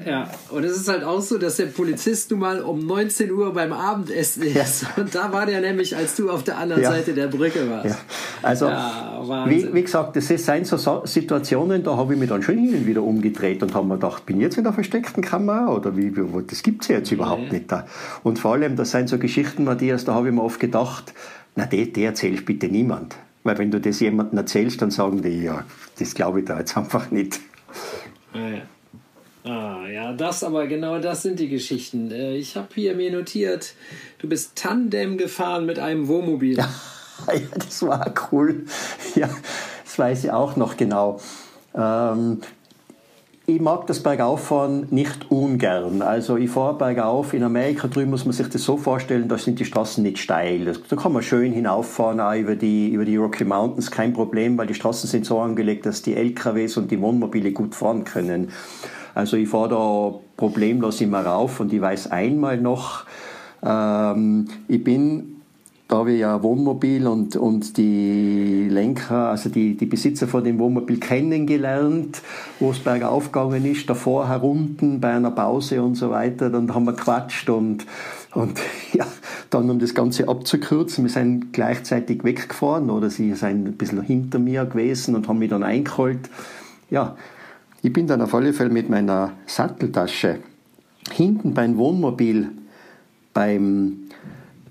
ja, und es ist halt auch so, dass der Polizist nun mal um 19 Uhr beim Abendessen ist. Ja. Und da war der nämlich, als du auf der anderen ja. Seite der Brücke warst. Ja. Also, wie, wie, gesagt, das sind so Situationen, da habe ich mich dann schon hin und wieder umgedreht und habe mir gedacht, bin ich jetzt in der versteckten Kamera oder wie, das gibt es ja jetzt überhaupt nicht da. Und vor allem, das sind so Geschichten, Matthias, da habe ich mir oft gedacht, na, die, die erzählst bitte niemand. Weil wenn du das jemandem erzählst, dann sagen die, ja, das glaube ich da jetzt einfach nicht. Ja, ja. Ah, ja, das aber, genau das sind die Geschichten. Äh, ich habe hier mir notiert, du bist Tandem gefahren mit einem Wohnmobil. Ja, ja das war cool. Ja, das weiß ich auch noch genau. Ähm, ich mag das Bergauffahren nicht ungern. Also ich fahre bergauf. In Amerika drüben muss man sich das so vorstellen, da sind die Straßen nicht steil. Da kann man schön hinauffahren, auch über die, über die Rocky Mountains, kein Problem, weil die Straßen sind so angelegt, dass die LKWs und die Wohnmobile gut fahren können. Also ich fahre da problemlos immer rauf und ich weiß einmal noch, ähm, ich bin da ich ja Wohnmobil und, und die Lenker, also die, die Besitzer von dem Wohnmobil kennengelernt, wo es bergauf gegangen ist, davor herunten bei einer Pause und so weiter. Dann haben wir quatscht und, und ja, dann um das Ganze abzukürzen, wir sind gleichzeitig weggefahren oder sie sind ein bisschen hinter mir gewesen und haben mich dann eingeholt. Ja, ich bin dann auf alle Fälle mit meiner Satteltasche hinten beim Wohnmobil beim,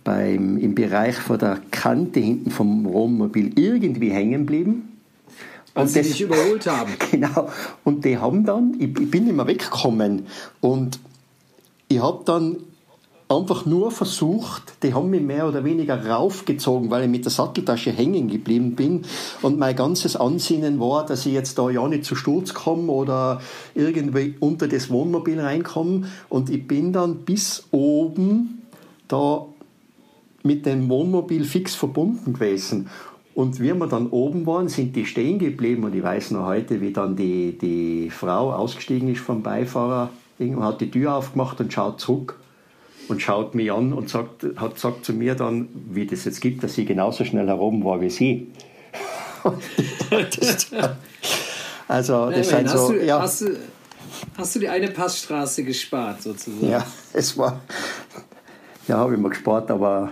beim, im Bereich vor der Kante hinten vom Wohnmobil irgendwie hängen geblieben. Und sie dich überholt haben. Genau. Und die haben dann, ich, ich bin immer weggekommen und ich habe dann einfach nur versucht, die haben mich mehr oder weniger raufgezogen, weil ich mit der Satteltasche hängen geblieben bin. Und mein ganzes Ansinnen war, dass ich jetzt da ja nicht zu Sturz komme oder irgendwie unter das Wohnmobil reinkomme. Und ich bin dann bis oben da mit dem Wohnmobil fix verbunden gewesen. Und wie wir dann oben waren, sind die stehen geblieben. Und ich weiß noch heute, wie dann die, die Frau ausgestiegen ist vom Beifahrer, hat die Tür aufgemacht und schaut zurück und schaut mich an und sagt, hat sagt zu mir dann, wie das jetzt gibt, dass sie genauso schnell herum war wie sie. also das sind so, du, ja. Hast du, hast du die eine Passstraße gespart sozusagen? Ja, es war, ja, habe ich mal gespart, aber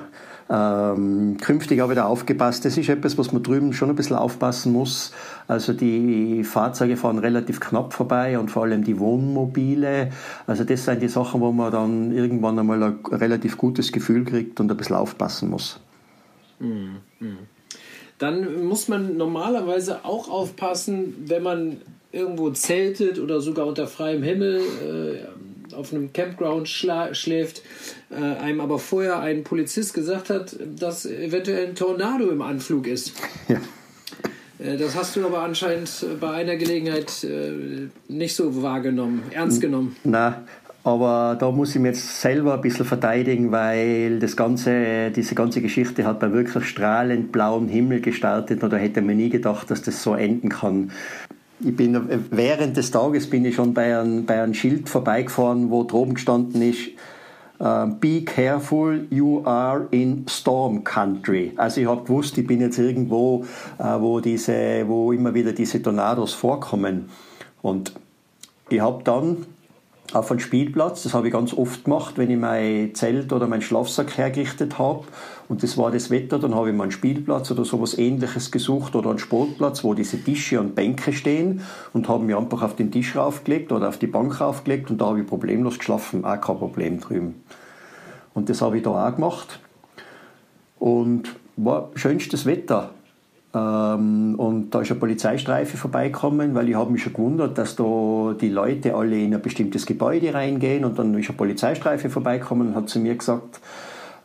ähm, künftig auch wieder aufgepasst. Das ist etwas, was man drüben schon ein bisschen aufpassen muss. Also die Fahrzeuge fahren relativ knapp vorbei und vor allem die Wohnmobile. Also das sind die Sachen, wo man dann irgendwann einmal ein relativ gutes Gefühl kriegt und ein bisschen aufpassen muss. Mhm. Dann muss man normalerweise auch aufpassen, wenn man irgendwo zeltet oder sogar unter freiem Himmel. Äh, auf einem Campground schläft, äh, einem aber vorher ein Polizist gesagt hat, dass eventuell ein Tornado im Anflug ist. Ja. Äh, das hast du aber anscheinend bei einer Gelegenheit äh, nicht so wahrgenommen, ernst genommen. Na, aber da muss ich mich jetzt selber ein bisschen verteidigen, weil das ganze, diese ganze Geschichte hat bei wirklich strahlend blauen Himmel gestartet und da hätte man nie gedacht, dass das so enden kann ich bin während des Tages bin ich schon bei einem, bei einem Schild vorbeigefahren, wo droben gestanden ist, uh, Be careful, you are in storm country. Also ich habe gewusst, ich bin jetzt irgendwo, uh, wo diese, wo immer wieder diese Tornados vorkommen. Und ich habe dann auf einen Spielplatz. Das habe ich ganz oft gemacht, wenn ich mein Zelt oder meinen Schlafsack hergerichtet habe. Und das war das Wetter, dann habe ich mal einen Spielplatz oder sowas ähnliches gesucht oder einen Sportplatz, wo diese Tische und Bänke stehen und habe mich einfach auf den Tisch raufgelegt oder auf die Bank raufgelegt und da habe ich problemlos geschlafen, auch kein Problem drüben. Und das habe ich da auch gemacht. Und war schönstes Wetter. Ähm, und da ist eine Polizeistreife vorbeigekommen, weil ich habe mich schon gewundert, dass da die Leute alle in ein bestimmtes Gebäude reingehen und dann ist eine Polizeistreife vorbeigekommen und hat zu mir gesagt,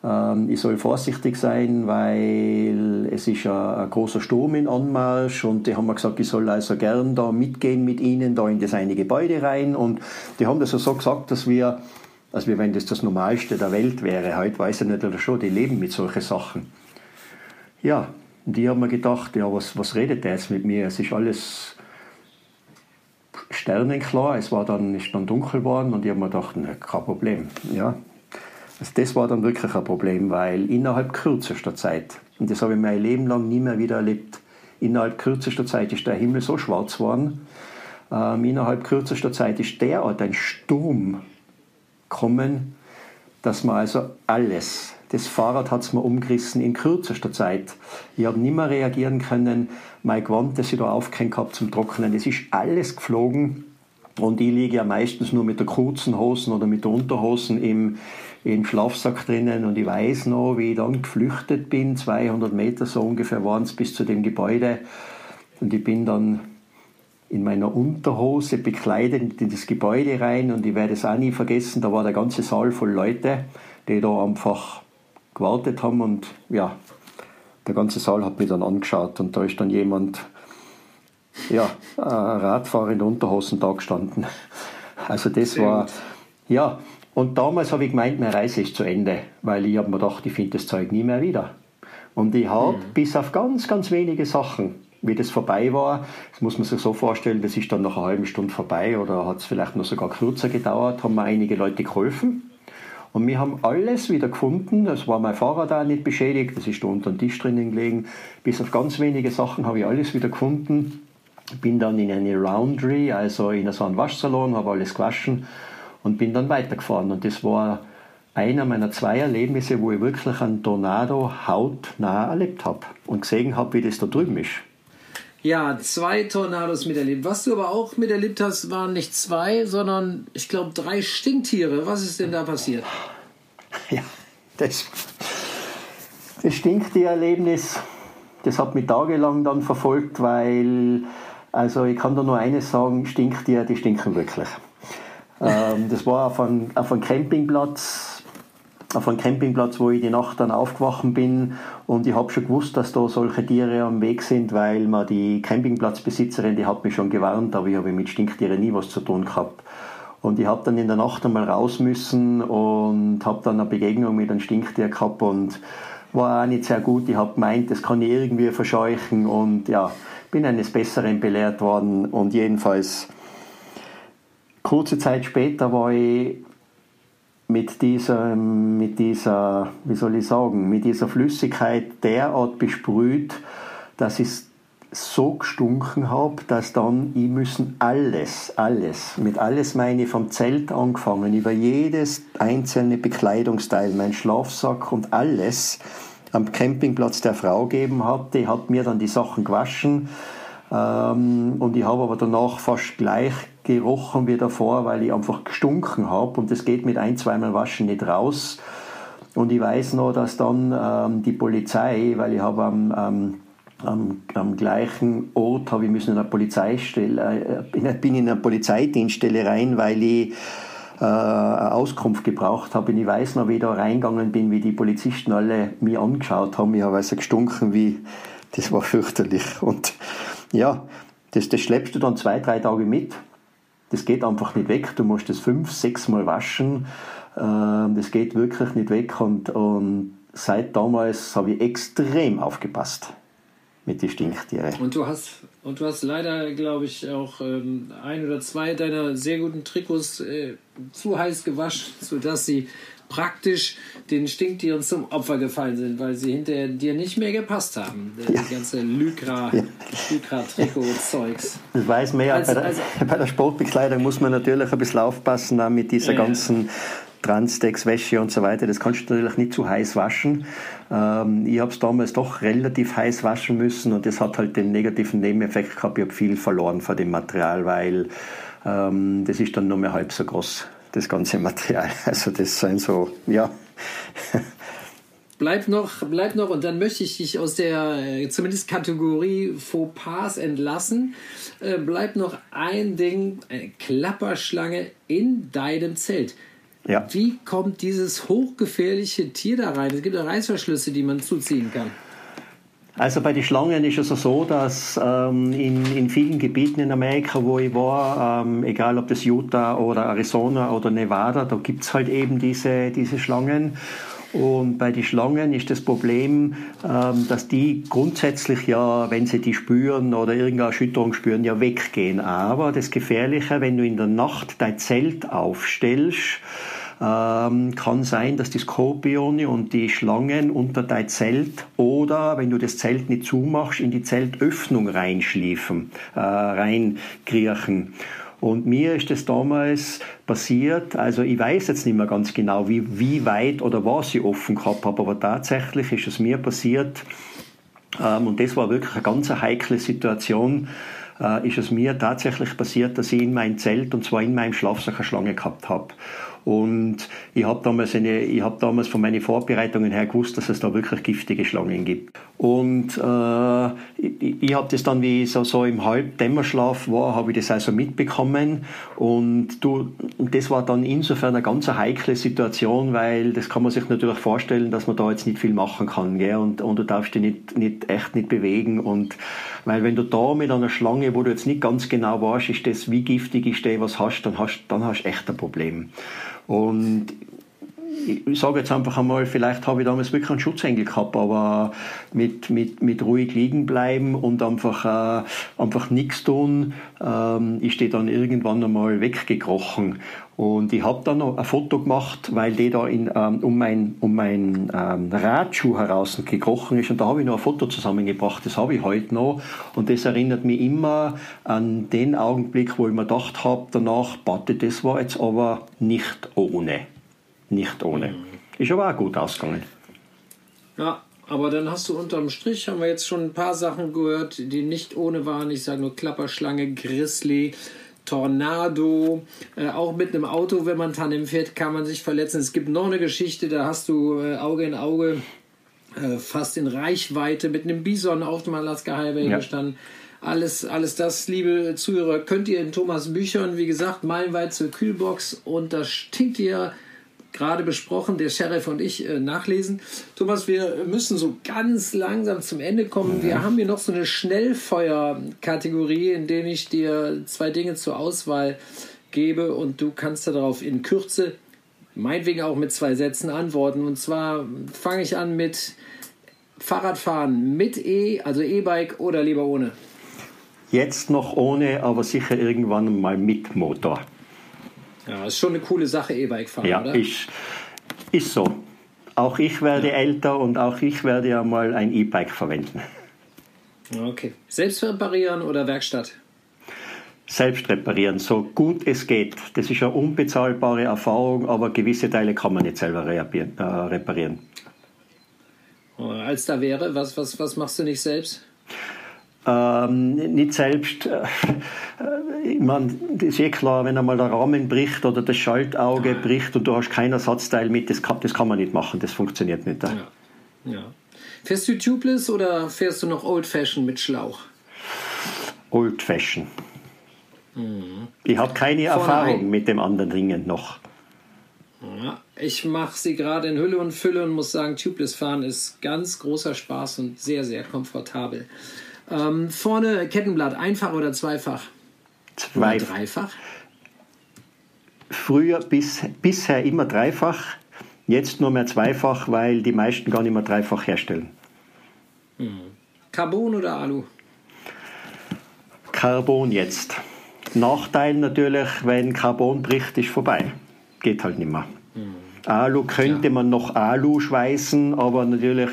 ähm, ich soll vorsichtig sein, weil es ist ein, ein, großer Sturm in Anmarsch und die haben mir gesagt, ich soll also gern da mitgehen mit ihnen, da in das eine Gebäude rein und die haben das so gesagt, dass wir, als wenn das das Normalste der Welt wäre. Heute weiß ich natürlich schon, die leben mit solchen Sachen. Ja, und ich habe mir gedacht, ja, was, was redet der jetzt mit mir? Es ist alles sternenklar, es war dann, ist dann dunkel geworden und ich habe mir gedacht, ne, kein Problem. Ja, also das war dann wirklich ein Problem, weil innerhalb kürzester Zeit, und das habe ich mein Leben lang nie mehr wieder erlebt, innerhalb kürzester Zeit ist der Himmel so schwarz geworden, ähm, innerhalb kürzester Zeit ist derart ein Sturm gekommen, dass man also alles, das Fahrrad hat es mir umgerissen in kürzester Zeit. Ich habe nicht mehr reagieren können, mein Gewand, das ich da aufgehängt habe zum Trocknen, es ist alles geflogen. Und ich liege ja meistens nur mit der kurzen Hosen oder mit der Unterhosen im, im Schlafsack drinnen. Und ich weiß noch, wie ich dann geflüchtet bin, 200 Meter so ungefähr waren es bis zu dem Gebäude. Und ich bin dann in meiner Unterhose bekleidet in das Gebäude rein. Und ich werde es auch nie vergessen, da war der ganze Saal voll Leute, die da einfach gewartet haben und ja, der ganze Saal hat mich dann angeschaut und da ist dann jemand, ja, ein Radfahrer in Unterhosen da gestanden. Also das war, ja, und damals habe ich gemeint, meine Reise ist zu Ende, weil ich habe mir gedacht, ich finde das Zeug nie mehr wieder. Und ich habe mhm. bis auf ganz, ganz wenige Sachen, wie das vorbei war, das muss man sich so vorstellen, das ist dann nach einer halben Stunde vorbei oder hat es vielleicht noch sogar kürzer gedauert, haben mir einige Leute geholfen. Und wir haben alles wieder gefunden. Es war mein Fahrrad auch nicht beschädigt, das ist da unter dem Tisch drinnen gelegen. Bis auf ganz wenige Sachen habe ich alles wieder gefunden. Bin dann in eine Roundry, also in so einen Waschsalon, habe alles gewaschen und bin dann weitergefahren. Und das war einer meiner zwei Erlebnisse, wo ich wirklich einen Tornado hautnah erlebt habe und gesehen habe, wie das da drüben ist. Ja, zwei Tornados miterlebt. Was du aber auch miterlebt hast, waren nicht zwei, sondern ich glaube drei Stinktiere. Was ist denn da passiert? Ja, das, das Stinktiererlebnis, das hat mich tagelang dann verfolgt, weil, also ich kann da nur eines sagen, Stinktiere, die stinken wirklich. Ähm, das war auf einem, auf einem Campingplatz, auf einem Campingplatz, wo ich die Nacht dann aufgewacht bin und ich habe schon gewusst, dass da solche Tiere am Weg sind, weil man die Campingplatzbesitzerin, die hat mich schon gewarnt, aber ich habe mit Stinktieren nie was zu tun gehabt. Und ich habe dann in der Nacht einmal raus müssen und habe dann eine Begegnung mit einem Stinktier gehabt und war auch nicht sehr gut. Ich habe gemeint, das kann ich irgendwie verscheuchen und ja, bin eines Besseren belehrt worden und jedenfalls Kurze Zeit später war ich mit dieser, mit dieser, wie soll ich sagen, mit dieser Flüssigkeit derart besprüht, dass ich so gestunken habe, dass dann ich müssen alles, alles, mit alles meine vom Zelt angefangen, über jedes einzelne Bekleidungsteil, mein Schlafsack und alles am Campingplatz der Frau geben hat. Die hat mir dann die Sachen gewaschen ähm, und ich habe aber danach fast gleich gerochen wie davor, weil ich einfach gestunken habe und das geht mit ein, zweimal Waschen nicht raus. Und ich weiß noch, dass dann ähm, die Polizei, weil ich habe am, am, am, am gleichen Ort habe ich müssen in einer Polizeistelle, äh, bin in eine Polizeidienststelle rein, weil ich äh, eine Auskunft gebraucht habe. Und ich weiß noch, wie ich da reingegangen bin, wie die Polizisten alle mir angeschaut haben. Ich habe also gestunken wie, das war fürchterlich. Und ja, das, das schleppst du dann zwei, drei Tage mit das geht einfach nicht weg. Du musst das fünf, sechs Mal waschen. Ähm, das geht wirklich nicht weg. Und, und seit damals habe ich extrem aufgepasst mit den Stinktieren. Und du hast, und du hast leider, glaube ich, auch ähm, ein oder zwei deiner sehr guten Trikots äh, zu heiß gewaschen, sodass sie praktisch den Stinktieren zum Opfer gefallen sind, weil sie hinterher dir nicht mehr gepasst haben. Ja. Die ganze Lycra, ja. Lycra-Trikot-Zeugs. Das weiß man ja, also, bei, der, also, bei, der, Sportbekleidung muss man natürlich ein bisschen aufpassen mit dieser ja, ganzen Transtex, Wäsche und so weiter. Das kannst du natürlich nicht zu heiß waschen. Ähm, ich habe es damals doch relativ heiß waschen müssen und das hat halt den negativen Nebeneffekt gehabt. Ich habe viel verloren von dem Material, weil ähm, das ist dann nur mehr halb so groß das ganze Material. Also das sind so, ja. Bleib noch, bleib noch und dann möchte ich dich aus der äh, zumindest Kategorie Fauxpas entlassen. Äh, bleib noch ein Ding, eine Klapperschlange in deinem Zelt. Ja. Wie kommt dieses hochgefährliche Tier da rein? Es gibt ja Reißverschlüsse, die man zuziehen kann. Also bei den Schlangen ist es so, dass ähm, in, in vielen Gebieten in Amerika, wo ich war, ähm, egal ob das Utah oder Arizona oder Nevada, da gibt es halt eben diese, diese Schlangen. Und bei den Schlangen ist das Problem, ähm, dass die grundsätzlich ja, wenn sie die spüren oder irgendeine Erschütterung spüren, ja weggehen. Aber das Gefährliche, wenn du in der Nacht dein Zelt aufstellst, ähm, kann sein, dass die Skorpione und die Schlangen unter dein Zelt oder, wenn du das Zelt nicht zumachst, in die Zeltöffnung reinschliefen, äh, reinkriechen. Und mir ist das damals passiert, also ich weiß jetzt nicht mehr ganz genau, wie, wie weit oder was ich offen gehabt habe, aber tatsächlich ist es mir passiert, ähm, und das war wirklich eine ganz heikle Situation, äh, ist es mir tatsächlich passiert, dass ich in mein Zelt, und zwar in meinem Schlafsack, eine Schlange gehabt habe. Und ich habe damals, hab damals von meinen Vorbereitungen her gewusst, dass es da wirklich giftige Schlangen gibt. Und äh, ich, ich habe das dann, wie ich so, so im Halbdämmerschlaf war, habe ich das also mitbekommen. Und, du, das war dann insofern eine ganz heikle Situation, weil das kann man sich natürlich vorstellen, dass man da jetzt nicht viel machen kann. Gell? Und, und du darfst dich nicht, nicht, echt nicht bewegen. Und weil wenn du da mit einer Schlange, wo du jetzt nicht ganz genau weißt, ist das, wie giftig ist der, was hast, dann hast, dann hast echt ein Problem. Und ich sage jetzt einfach einmal, vielleicht habe ich damals wirklich einen Schutzengel gehabt, aber mit, mit, mit ruhig liegen bleiben und einfach, äh, einfach nichts tun, ähm, ist die dann irgendwann einmal weggekrochen. Und ich habe dann noch ein Foto gemacht, weil die da in, ähm, um mein, um mein ähm, Radschuh heraus gekrochen ist. Und da habe ich noch ein Foto zusammengebracht, das habe ich heute noch. Und das erinnert mich immer an den Augenblick, wo ich mir gedacht habe, danach, Batte, das war jetzt aber nicht ohne nicht ohne. Ist aber auch gut ausgegangen. Ja, aber dann hast du unterm Strich, haben wir jetzt schon ein paar Sachen gehört, die nicht ohne waren. Ich sage nur Klapperschlange, Grizzly, Tornado. Äh, auch mit einem Auto, wenn man Tandem fährt, kann man sich verletzen. Es gibt noch eine Geschichte, da hast du äh, Auge in Auge äh, fast in Reichweite mit einem Bison auf dem Alaska Highway ja. gestanden. Alles, alles das, liebe Zuhörer, könnt ihr in Thomas Büchern, wie gesagt, meilenweit zur Kühlbox und das stinkt ihr gerade besprochen, der Sheriff und ich äh, nachlesen. Thomas, wir müssen so ganz langsam zum Ende kommen. Wir haben hier noch so eine Schnellfeuer-Kategorie, in der ich dir zwei Dinge zur Auswahl gebe und du kannst darauf in Kürze, meinetwegen auch mit zwei Sätzen antworten. Und zwar fange ich an mit Fahrradfahren mit E, also E-Bike oder lieber ohne? Jetzt noch ohne, aber sicher irgendwann mal mit Motor. Ja, ist schon eine coole Sache, E-Bike fahren, ja, oder? Ist, ist so. Auch ich werde ja. älter und auch ich werde ja mal ein E-Bike verwenden. Okay. Selbst reparieren oder Werkstatt? Selbst reparieren, so gut es geht. Das ist eine unbezahlbare Erfahrung, aber gewisse Teile kann man nicht selber äh, reparieren. Als da wäre, was, was, was machst du nicht selbst? Ähm, nicht selbst, äh, ich meine, das ist eh klar, wenn einmal der Rahmen bricht oder das Schaltauge bricht und du hast kein Ersatzteil mit, das kann, das kann man nicht machen, das funktioniert nicht. Ja. ja. Fährst du tubeless oder fährst du noch Old Fashion mit Schlauch? Old Fashion. Mhm. Ich habe keine Vorne Erfahrung ein. mit dem anderen Ringen noch. Ja, ich mache sie gerade in Hülle und Fülle und muss sagen, Tubeless fahren ist ganz großer Spaß und sehr, sehr komfortabel. Ähm, vorne Kettenblatt, einfach oder zweifach? Zwei. Oder dreifach? Früher bis, bisher immer dreifach, jetzt nur mehr zweifach, weil die meisten gar nicht mehr dreifach herstellen. Hm. Carbon oder Alu? Carbon jetzt. Nachteil natürlich, wenn Carbon bricht, ist vorbei. Geht halt nicht mehr. Alu könnte ja. man noch Alu schweißen, aber natürlich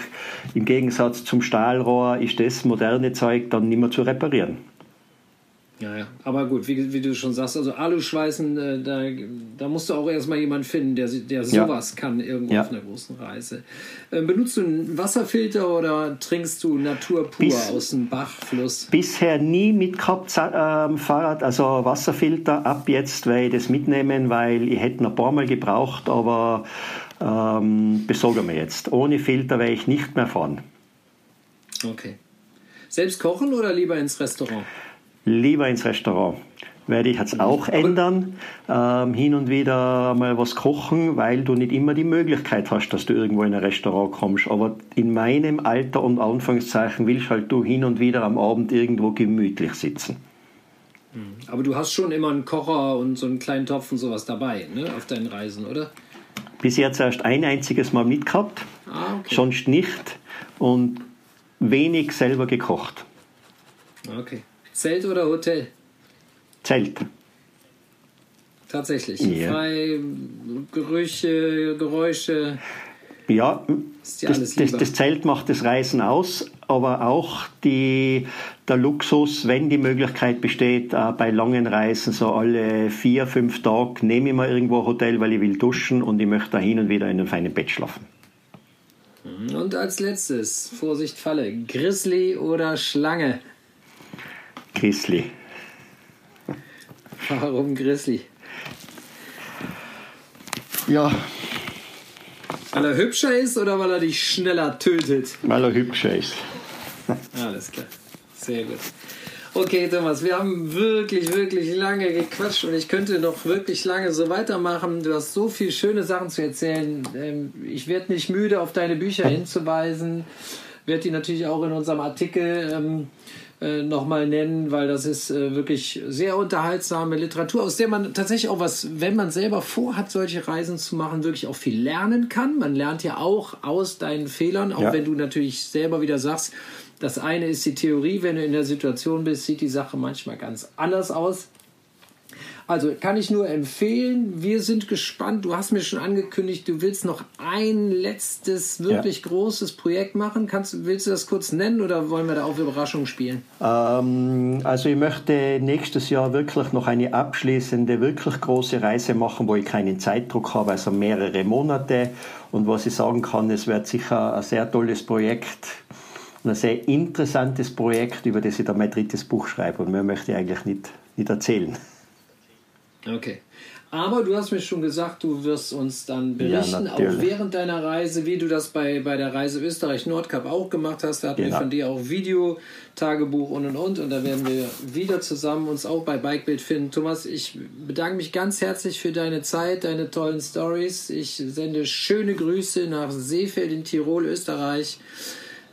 im Gegensatz zum Stahlrohr ist das moderne Zeug dann nicht mehr zu reparieren. Ja, ja. Aber gut, wie, wie du schon sagst, also Aluschweißen, äh, da, da musst du auch erstmal jemanden finden, der, der sowas ja. kann irgendwo ja. auf einer großen Reise. Äh, benutzt du einen Wasserfilter oder trinkst du Natur pur Bis, aus dem Bach, Fluss? Bisher nie mitgehabt, äh, Fahrrad, also Wasserfilter. Ab jetzt werde ich das mitnehmen, weil ich hätte noch ein paar Mal gebraucht, aber ähm, besorge mir jetzt. Ohne Filter werde ich nicht mehr fahren. Okay. Selbst kochen oder lieber ins Restaurant? Lieber ins Restaurant. werde ich jetzt auch ändern. Ähm, hin und wieder mal was kochen, weil du nicht immer die Möglichkeit hast, dass du irgendwo in ein Restaurant kommst. Aber in meinem Alter und Anführungszeichen willst halt du hin und wieder am Abend irgendwo gemütlich sitzen. Mhm. Aber du hast schon immer einen Kocher und so einen kleinen Topf und sowas dabei, ne, auf deinen Reisen, oder? Bis jetzt erst ein einziges Mal mitgehabt, ah, okay. sonst nicht und wenig selber gekocht. Okay. Zelt oder Hotel? Zelt. Tatsächlich. Ja. Frei, Gerüche, Geräusche. Ja, das, das, das, Zelt macht das Reisen aus, aber auch die, der Luxus, wenn die Möglichkeit besteht, äh, bei langen Reisen, so alle vier, fünf Tage, nehme ich mal irgendwo ein Hotel, weil ich will duschen und ich möchte da hin und wieder in einem feinen Bett schlafen. Und als letztes, Vorsicht Falle, Grizzly oder Schlange? Grizzly. Warum Grizzly? Ja. Weil er hübscher ist oder weil er dich schneller tötet? Weil er hübscher ist. Alles klar. Sehr gut. Okay, Thomas, wir haben wirklich, wirklich lange gequatscht und ich könnte noch wirklich lange so weitermachen. Du hast so viele schöne Sachen zu erzählen. Ähm, ich werde nicht müde, auf deine Bücher hinzuweisen. Werde die natürlich auch in unserem Artikel ähm, äh, nochmal nennen, weil das ist äh, wirklich sehr unterhaltsame Literatur, aus der man tatsächlich auch was, wenn man selber vorhat, solche Reisen zu machen, wirklich auch viel lernen kann. Man lernt ja auch aus deinen Fehlern, auch ja. wenn du natürlich selber wieder sagst, das eine ist die Theorie, wenn du in der Situation bist, sieht die Sache manchmal ganz anders aus. Also kann ich nur empfehlen. Wir sind gespannt. Du hast mir schon angekündigt, du willst noch ein letztes wirklich ja. großes Projekt machen. Kannst, willst du das kurz nennen oder wollen wir da auf Überraschung spielen? Ähm, also ich möchte nächstes Jahr wirklich noch eine abschließende, wirklich große Reise machen, wo ich keinen Zeitdruck habe, also mehrere Monate. Und was ich sagen kann, es wird sicher ein sehr tolles Projekt ein sehr interessantes Projekt, über das ich da mein drittes Buch schreibe. Und mehr möchte ich eigentlich nicht, nicht erzählen. Okay. Aber du hast mir schon gesagt, du wirst uns dann berichten, ja, auch während deiner Reise, wie du das bei, bei der Reise Österreich-Nordkap auch gemacht hast. Da hatten genau. wir von dir auch Video, Tagebuch und und und. Und da werden wir wieder zusammen uns auch bei Bikebild finden. Thomas, ich bedanke mich ganz herzlich für deine Zeit, deine tollen Stories. Ich sende schöne Grüße nach Seefeld in Tirol, Österreich.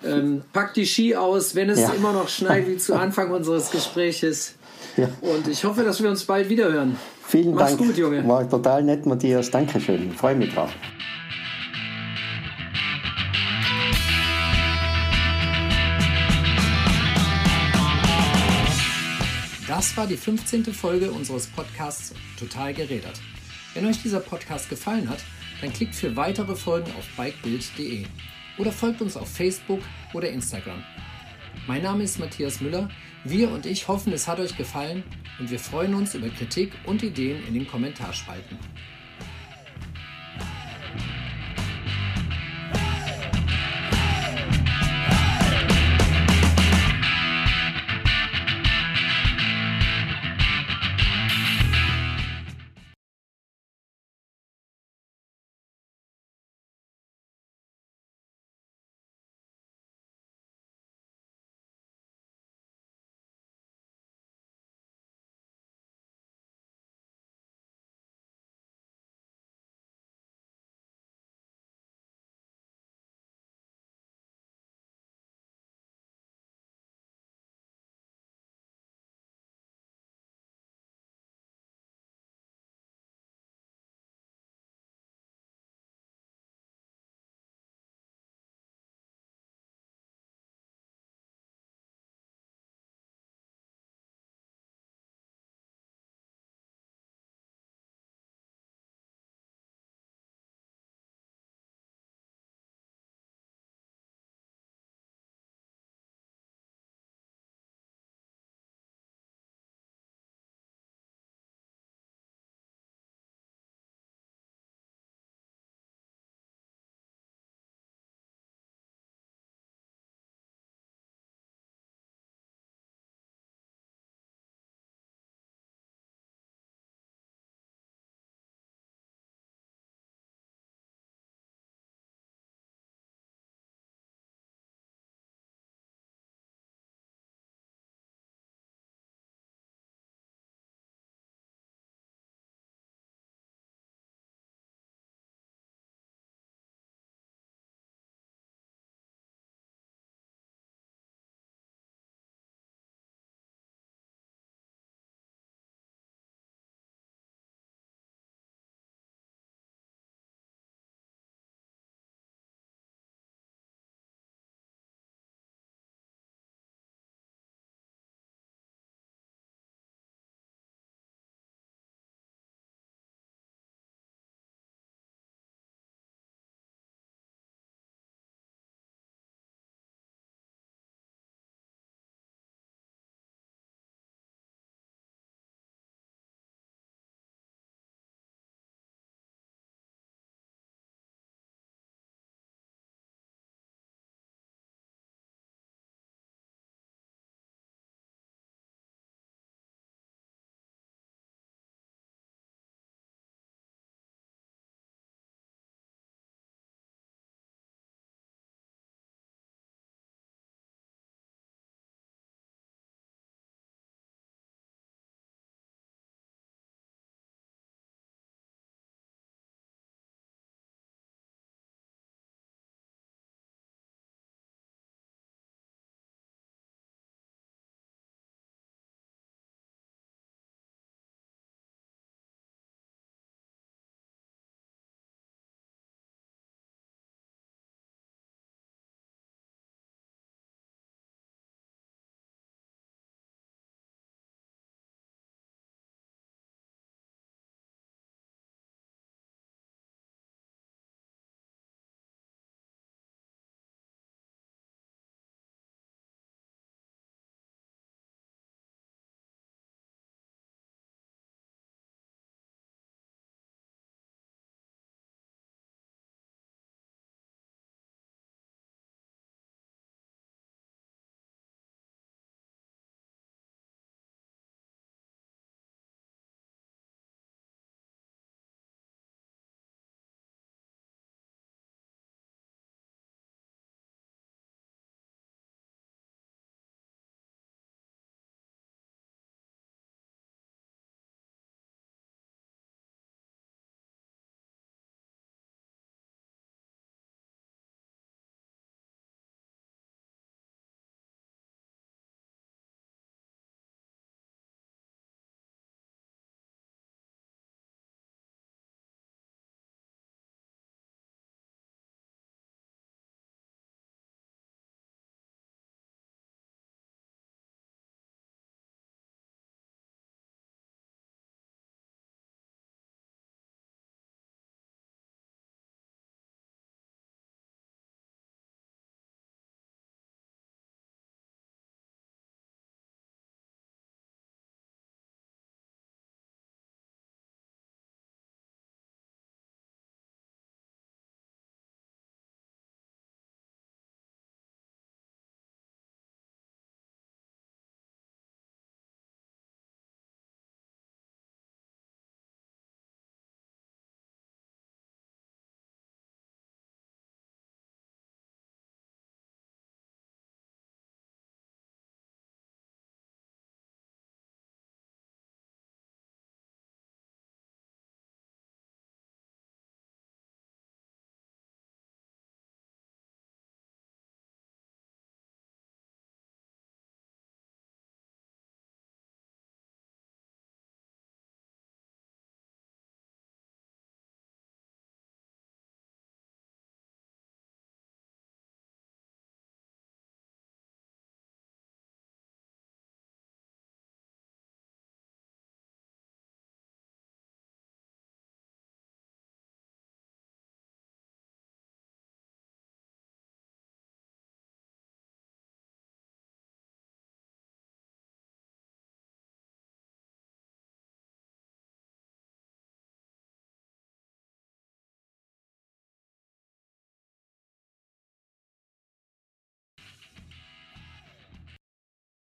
Ähm, pack die Ski aus, wenn es ja. immer noch schneit wie zu Anfang unseres Gespräches. Ja. Und ich hoffe, dass wir uns bald wieder hören. Vielen Mach's Dank. gut, Junge. War total nett, Matthias. Dankeschön. Freue mich drauf. Das war die 15. Folge unseres Podcasts Total gerädert. Wenn euch dieser Podcast gefallen hat, dann klickt für weitere Folgen auf bikebild.de oder folgt uns auf Facebook oder Instagram. Mein Name ist Matthias Müller. Wir und ich hoffen, es hat euch gefallen und wir freuen uns über Kritik und Ideen in den Kommentarspalten.